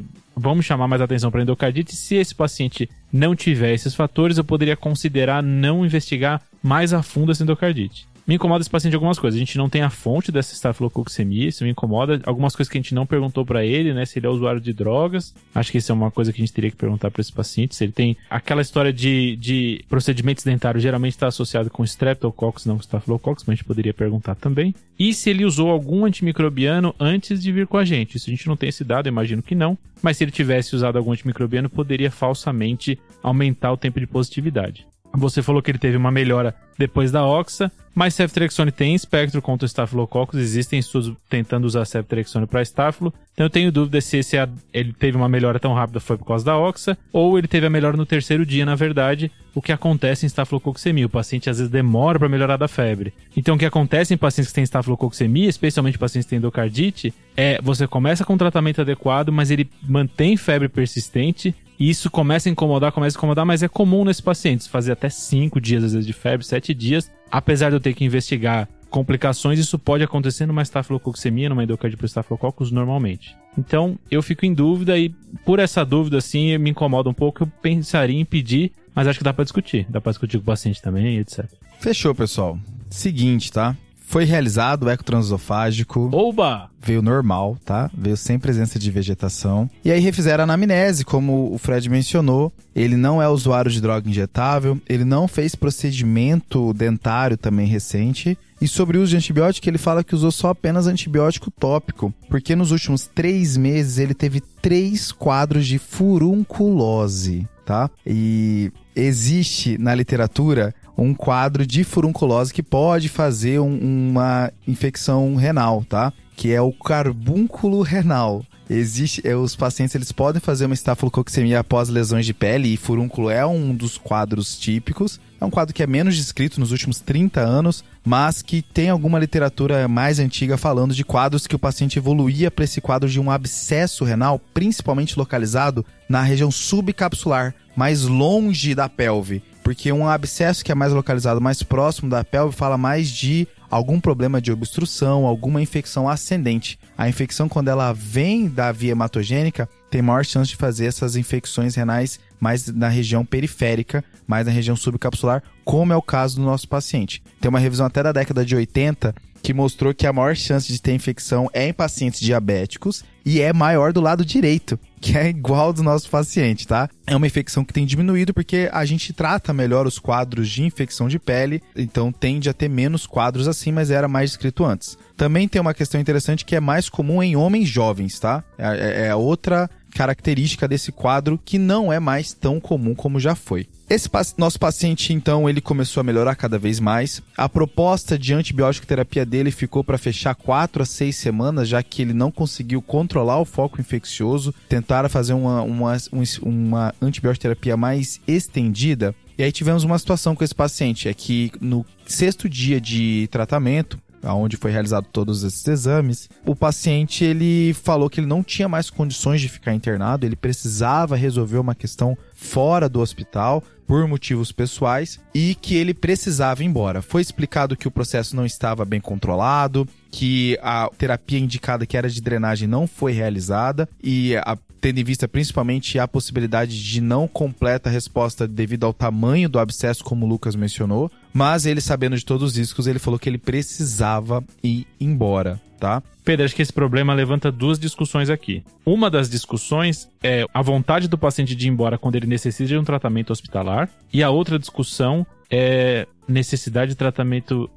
Speaker 2: chamar mais atenção para endocardite. Se esse paciente não tiver esses fatores, eu poderia considerar não investigar mais a fundo essa endocardite. Me incomoda esse paciente algumas coisas. A gente não tem a fonte dessa estafilococcemia, isso me incomoda. Algumas coisas que a gente não perguntou para ele, né? Se ele é usuário de drogas. Acho que isso é uma coisa que a gente teria que perguntar para esse paciente. Se ele tem aquela história de, de procedimentos dentários, geralmente está associado com streptococcus, não com estafilococcus, mas a gente poderia perguntar também. E se ele usou algum antimicrobiano antes de vir com a gente. Isso a gente não tem esse dado, imagino que não. Mas se ele tivesse usado algum antimicrobiano, poderia falsamente aumentar o tempo de positividade. Você falou que ele teve uma melhora depois da Oxa, mas ceftriaxone tem espectro contra o Staphylococcus, existem estudos tentando usar ceftriaxone para estáfilo, então eu tenho dúvida se esse, a- ele teve uma melhora tão rápida foi por causa da Oxa, ou ele teve a melhora no terceiro dia, na verdade, o que acontece em estafilococcemia, o paciente às vezes demora para melhorar da febre. Então o que acontece em pacientes que têm estafilococcemia, especialmente pacientes que têm endocardite, é você começa com um tratamento adequado, mas ele mantém febre persistente, e isso começa a incomodar, começa a incomodar, mas é comum nesses pacientes fazer até 5 dias, às vezes, de febre, 7 dias. Apesar de eu ter que investigar complicações, isso pode acontecer numa estafilococcemia, numa endocardite por estafilococcus normalmente. Então, eu fico em dúvida e por essa dúvida, assim, me incomoda um pouco. Eu pensaria em pedir, mas acho que dá pra discutir. Dá pra discutir com o paciente também, etc.
Speaker 1: Fechou, pessoal. Seguinte, tá? Foi realizado o eco transesofágico.
Speaker 2: Oba!
Speaker 1: veio normal, tá? Veio sem presença de vegetação. E aí refizeram a anamnese, como o Fred mencionou. Ele não é usuário de droga injetável, ele não fez procedimento dentário também recente. E sobre o uso de antibiótico, ele fala que usou só apenas antibiótico tópico, porque nos últimos três meses ele teve três quadros de furunculose, tá? E existe na literatura um quadro de furunculose que pode fazer um- uma infecção renal, tá? Que é o carbúnculo renal. Existe, é, os pacientes eles podem fazer uma estafilococcemia após lesões de pele e furúnculo é um dos quadros típicos. É um quadro que é menos descrito nos últimos 30 anos, mas que tem alguma literatura mais antiga falando de quadros que o paciente evoluía para esse quadro de um abscesso renal, principalmente localizado na região subcapsular, mais longe da pelve. Porque um abscesso que é mais localizado mais próximo da pelve fala mais de algum problema de obstrução, alguma infecção ascendente. A infecção, quando ela vem da via hematogênica, tem maior chance de fazer essas infecções renais mais na região periférica, mais na região subcapsular, como é o caso do nosso paciente. Tem uma revisão até da década de 80 que mostrou que a maior chance de ter infecção é em pacientes diabéticos e é maior do lado direito, que é igual do nosso paciente, tá? É uma infecção que tem diminuído porque a gente trata melhor os quadros de infecção de pele, então tende a ter menos quadros assim, mas era mais descrito antes. Também tem uma questão interessante que é mais comum em homens jovens, tá? É, é- é outra característica desse quadro que não é mais tão comum como já foi. Esse nosso paciente, então, ele começou a melhorar cada vez mais. A proposta de antibiótico terapia dele ficou para fechar 4 a 6 semanas, já que ele não conseguiu controlar o foco infeccioso. Tentaram fazer uma, uma, uma antibiótico terapia mais estendida. E aí tivemos uma situação com esse paciente, é que no sexto dia de tratamento, onde foi realizado todos esses exames, o paciente ele falou que ele não tinha mais condições de ficar internado, ele precisava resolver uma questão fora do hospital por motivos pessoais e que ele precisava ir embora. Foi explicado que o processo não estava bem controlado, que a terapia indicada que era de drenagem não foi realizada e a tendo em vista principalmente a possibilidade de não completa resposta devido ao tamanho do abscesso, como o Lucas mencionou. Mas ele, sabendo de todos os riscos, ele falou que ele precisava ir embora, tá?
Speaker 2: Pedro, acho que esse problema levanta duas discussões aqui. Uma das discussões é a vontade do paciente de ir embora quando ele necessita de um tratamento hospitalar, e a outra discussão é necessidade de tratamento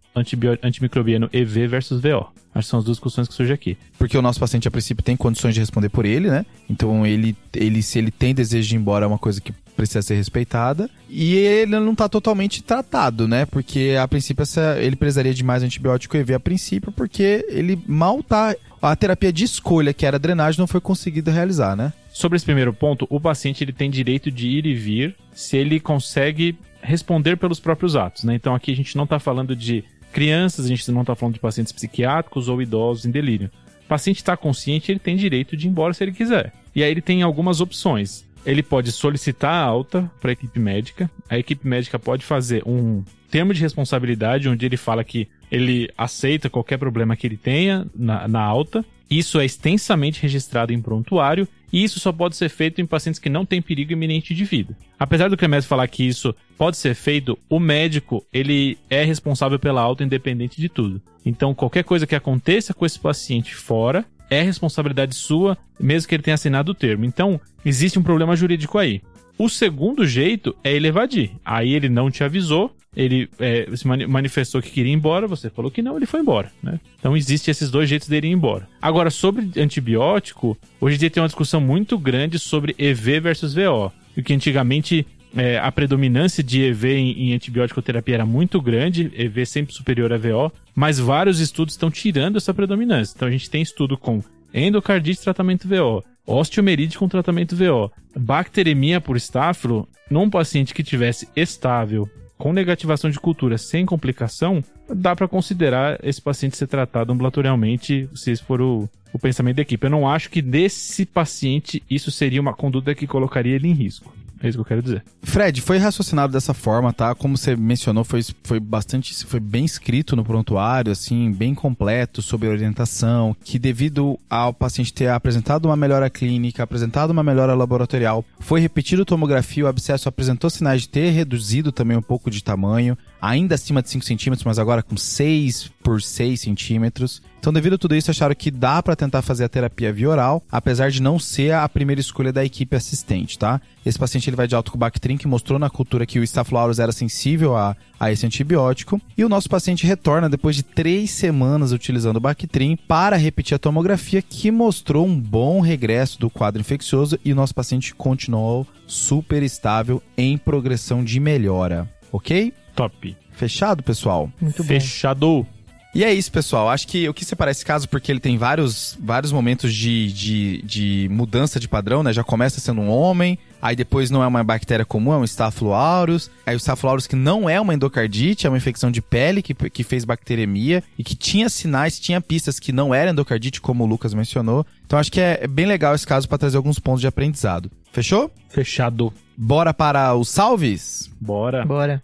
Speaker 2: antimicrobiano EV versus VO. Acho que são as duas discussões que surgem aqui.
Speaker 1: Porque o nosso paciente, a princípio, tem condições de responder por ele, né? Então, ele, ele se ele tem desejo de ir embora, é uma coisa que precisa ser respeitada. E ele não está totalmente tratado, né? Porque, a princípio, essa, ele precisaria de mais antibiótico EV a princípio, porque ele mal tá... A terapia de escolha, que era drenagem, não foi conseguida realizar, né?
Speaker 2: Sobre esse primeiro ponto, o paciente ele tem direito de ir e vir se ele consegue responder pelos próprios atos, né? Então aqui a gente não está falando de crianças, a gente não está falando de pacientes psiquiátricos ou idosos em delírio. O paciente está consciente, ele tem direito de ir embora se ele quiser. E aí ele tem algumas opções. Ele pode solicitar a alta para a equipe médica. A equipe médica pode fazer um termo de responsabilidade onde ele fala que ele aceita qualquer problema que ele tenha na, na alta. Isso é extensamente registrado em prontuário e isso só pode ser feito em pacientes que não têm perigo iminente de vida. Apesar do Clemés falar que isso pode ser feito, o médico ele é responsável pela alta independente de tudo. Então, qualquer coisa que aconteça com esse paciente fora é responsabilidade sua, mesmo que ele tenha assinado o termo. Então, existe um problema jurídico aí. O segundo jeito é ele evadir. Aí ele não te avisou, ele é, se manifestou que queria ir embora, você falou que não, ele foi embora, né? Então existem esses dois jeitos dele ir embora. Agora, sobre antibiótico, hoje em dia tem uma discussão muito grande sobre EV versus VO. O que antigamente é, a predominância de EV em, em antibiótico terapia era muito grande, EV sempre superior a VO, mas vários estudos estão tirando essa predominância. Então a gente tem estudo com endocardite tratamento VO, osteomerite com tratamento VO, bacteremia por estáfilo num paciente que tivesse estável com negativação de cultura sem complicação, dá para considerar esse paciente ser tratado ambulatorialmente, se esse for o, o pensamento da equipe. Eu não acho que desse paciente isso seria uma conduta que colocaria ele em risco. É isso que eu quero dizer.
Speaker 1: Fred, foi raciocinado dessa forma, tá? Como você mencionou, foi, foi bastante, foi bem escrito no prontuário, assim, bem completo sobre orientação, que devido ao paciente ter apresentado uma melhora clínica, apresentado uma melhora laboratorial, foi repetido tomografia, o abscesso apresentou sinais de ter reduzido também um pouco de tamanho, ainda acima de 5 centímetros, mas agora com 6 por 6 centímetros. Então, devido a tudo isso, acharam que dá para tentar fazer a terapia via oral, apesar de não ser a primeira escolha da equipe assistente, tá? Esse paciente ele vai de alto com Bactrim, que mostrou na cultura que o Staphylococcus era sensível a, a esse antibiótico. E o nosso paciente retorna depois de três semanas utilizando o Bactrim para repetir a tomografia, que mostrou um bom regresso do quadro infeccioso e o nosso paciente continuou super estável em progressão de melhora, ok?
Speaker 2: Top.
Speaker 1: Fechado, pessoal?
Speaker 2: Muito Fechado.
Speaker 1: E é isso, pessoal. Acho que eu quis separar esse caso porque ele tem vários, vários momentos de, de, de mudança de padrão, né? Já começa sendo um homem, aí depois não é uma bactéria comum, é um Staphylococcus. Aí o Staphylococcus que não é uma endocardite, é uma infecção de pele que, que fez bacteremia e que tinha sinais, tinha pistas que não era endocardite, como o Lucas mencionou. Então acho que é, é bem legal esse caso para trazer alguns pontos de aprendizado. Fechou?
Speaker 2: Fechado.
Speaker 1: Bora para os salves?
Speaker 2: Bora.
Speaker 3: Bora.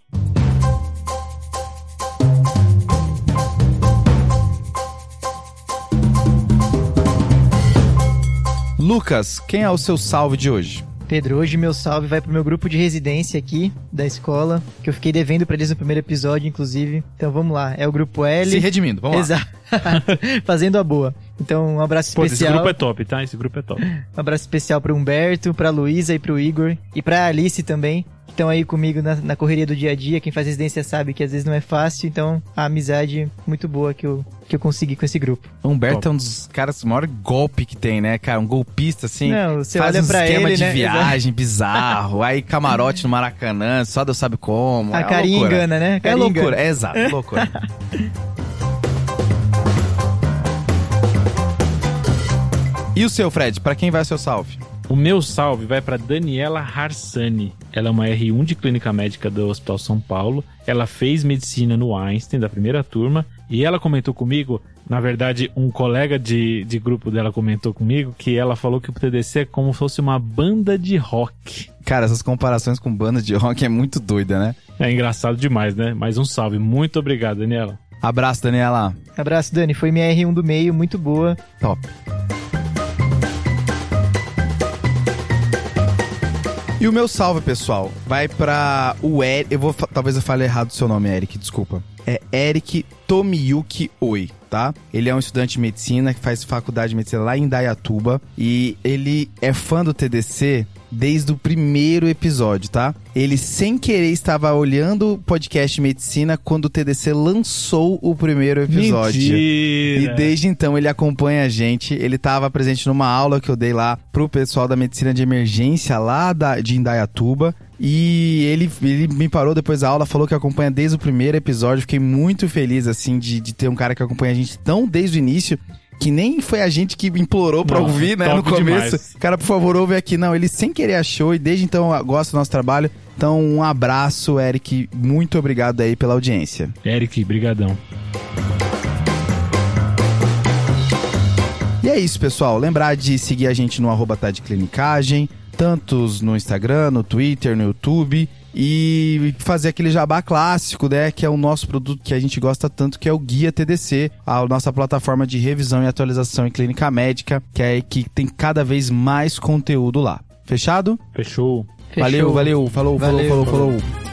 Speaker 1: Lucas, quem é o seu salve de hoje?
Speaker 3: Pedro, hoje meu salve vai pro meu grupo de residência aqui da escola, que eu fiquei devendo para eles no primeiro episódio, inclusive. Então vamos lá, é o grupo L.
Speaker 1: Se redimindo, vamos
Speaker 3: Exato. lá. Fazendo a boa. Então, um abraço
Speaker 2: Pô,
Speaker 3: especial.
Speaker 2: Esse grupo é top, tá? Esse grupo é top.
Speaker 3: Um abraço especial pro Humberto, pra Luísa e pro Igor. E pra Alice também, estão aí comigo na, na, correria do dia a dia. Quem faz residência sabe que às vezes não é fácil, então a amizade muito boa que eu, que eu consegui com esse grupo.
Speaker 1: O Humberto Top. é um dos caras, o maior golpe que tem, né, cara? Um golpista, assim.
Speaker 3: Não, você
Speaker 1: faz
Speaker 3: olha
Speaker 1: um
Speaker 3: pra
Speaker 1: esquema
Speaker 3: ele,
Speaker 1: de
Speaker 3: né?
Speaker 1: viagem bizarro, aí camarote no Maracanã, só Deus sabe como.
Speaker 3: A
Speaker 1: é
Speaker 3: carinha
Speaker 1: loucura.
Speaker 3: engana, né? A
Speaker 1: É
Speaker 3: carinha
Speaker 1: loucura,
Speaker 3: engana.
Speaker 1: é exato, loucura. E o seu, Fred? Pra quem vai o seu salve?
Speaker 2: O meu salve vai para Daniela Harsani. Ela é uma R1 de clínica médica do Hospital São Paulo. Ela fez medicina no Einstein, da primeira turma. E ela comentou comigo, na verdade, um colega de, de grupo dela comentou comigo, que ela falou que o TDC é como se fosse uma banda de rock.
Speaker 1: Cara, essas comparações com banda de rock é muito doida, né?
Speaker 2: É engraçado demais, né? Mais um salve. Muito obrigado, Daniela.
Speaker 1: Abraço, Daniela.
Speaker 3: Abraço, Dani. Foi minha R1 do meio, muito boa.
Speaker 1: Top. E o meu salve, pessoal, vai pra o Eric. Eu vou, talvez eu fale errado o seu nome, Eric, desculpa. É Eric Tomiyuki Oi, tá? Ele é um estudante de medicina que faz faculdade de medicina lá em Dayatuba e ele é fã do TDC desde o primeiro episódio, tá? Ele sem querer estava olhando o podcast medicina quando o TDC lançou o primeiro episódio.
Speaker 2: Mentira.
Speaker 1: E desde então ele acompanha a gente. Ele estava presente numa aula que eu dei lá pro pessoal da medicina de emergência lá da, de Indaiatuba. E ele, ele me parou depois da aula, falou que acompanha desde o primeiro episódio. Fiquei muito feliz, assim, de, de ter um cara que acompanha a gente tão desde o início. Que nem foi a gente que implorou pra ouvir, né, no começo.
Speaker 2: demais.
Speaker 1: Cara, por favor, ouve aqui. Não, ele sem querer achou e desde então gosta do nosso trabalho. Então, um abraço, Eric. Muito obrigado aí pela audiência.
Speaker 2: Eric, brigadão.
Speaker 1: E é isso, pessoal. Lembrar de seguir a gente no arroba de clinicagem, tantos no Instagram, no Twitter, no YouTube. E fazer aquele jabá clássico, né? Que é o nosso produto que a gente gosta tanto, que é o Guia TDC, a nossa plataforma de revisão e atualização em clínica médica, que é que tem cada vez mais conteúdo lá. Fechado?
Speaker 2: Fechou.
Speaker 3: Fechou.
Speaker 1: Valeu, valeu. Falou,
Speaker 3: Valeu.
Speaker 1: falou, falou, falou.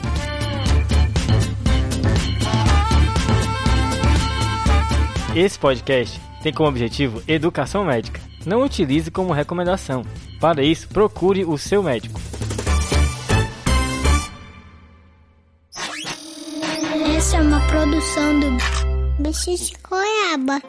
Speaker 4: Esse podcast tem como objetivo educação médica. Não utilize como recomendação. Para isso, procure o seu médico.
Speaker 5: Essa é uma produção do Bicho de Goiaba.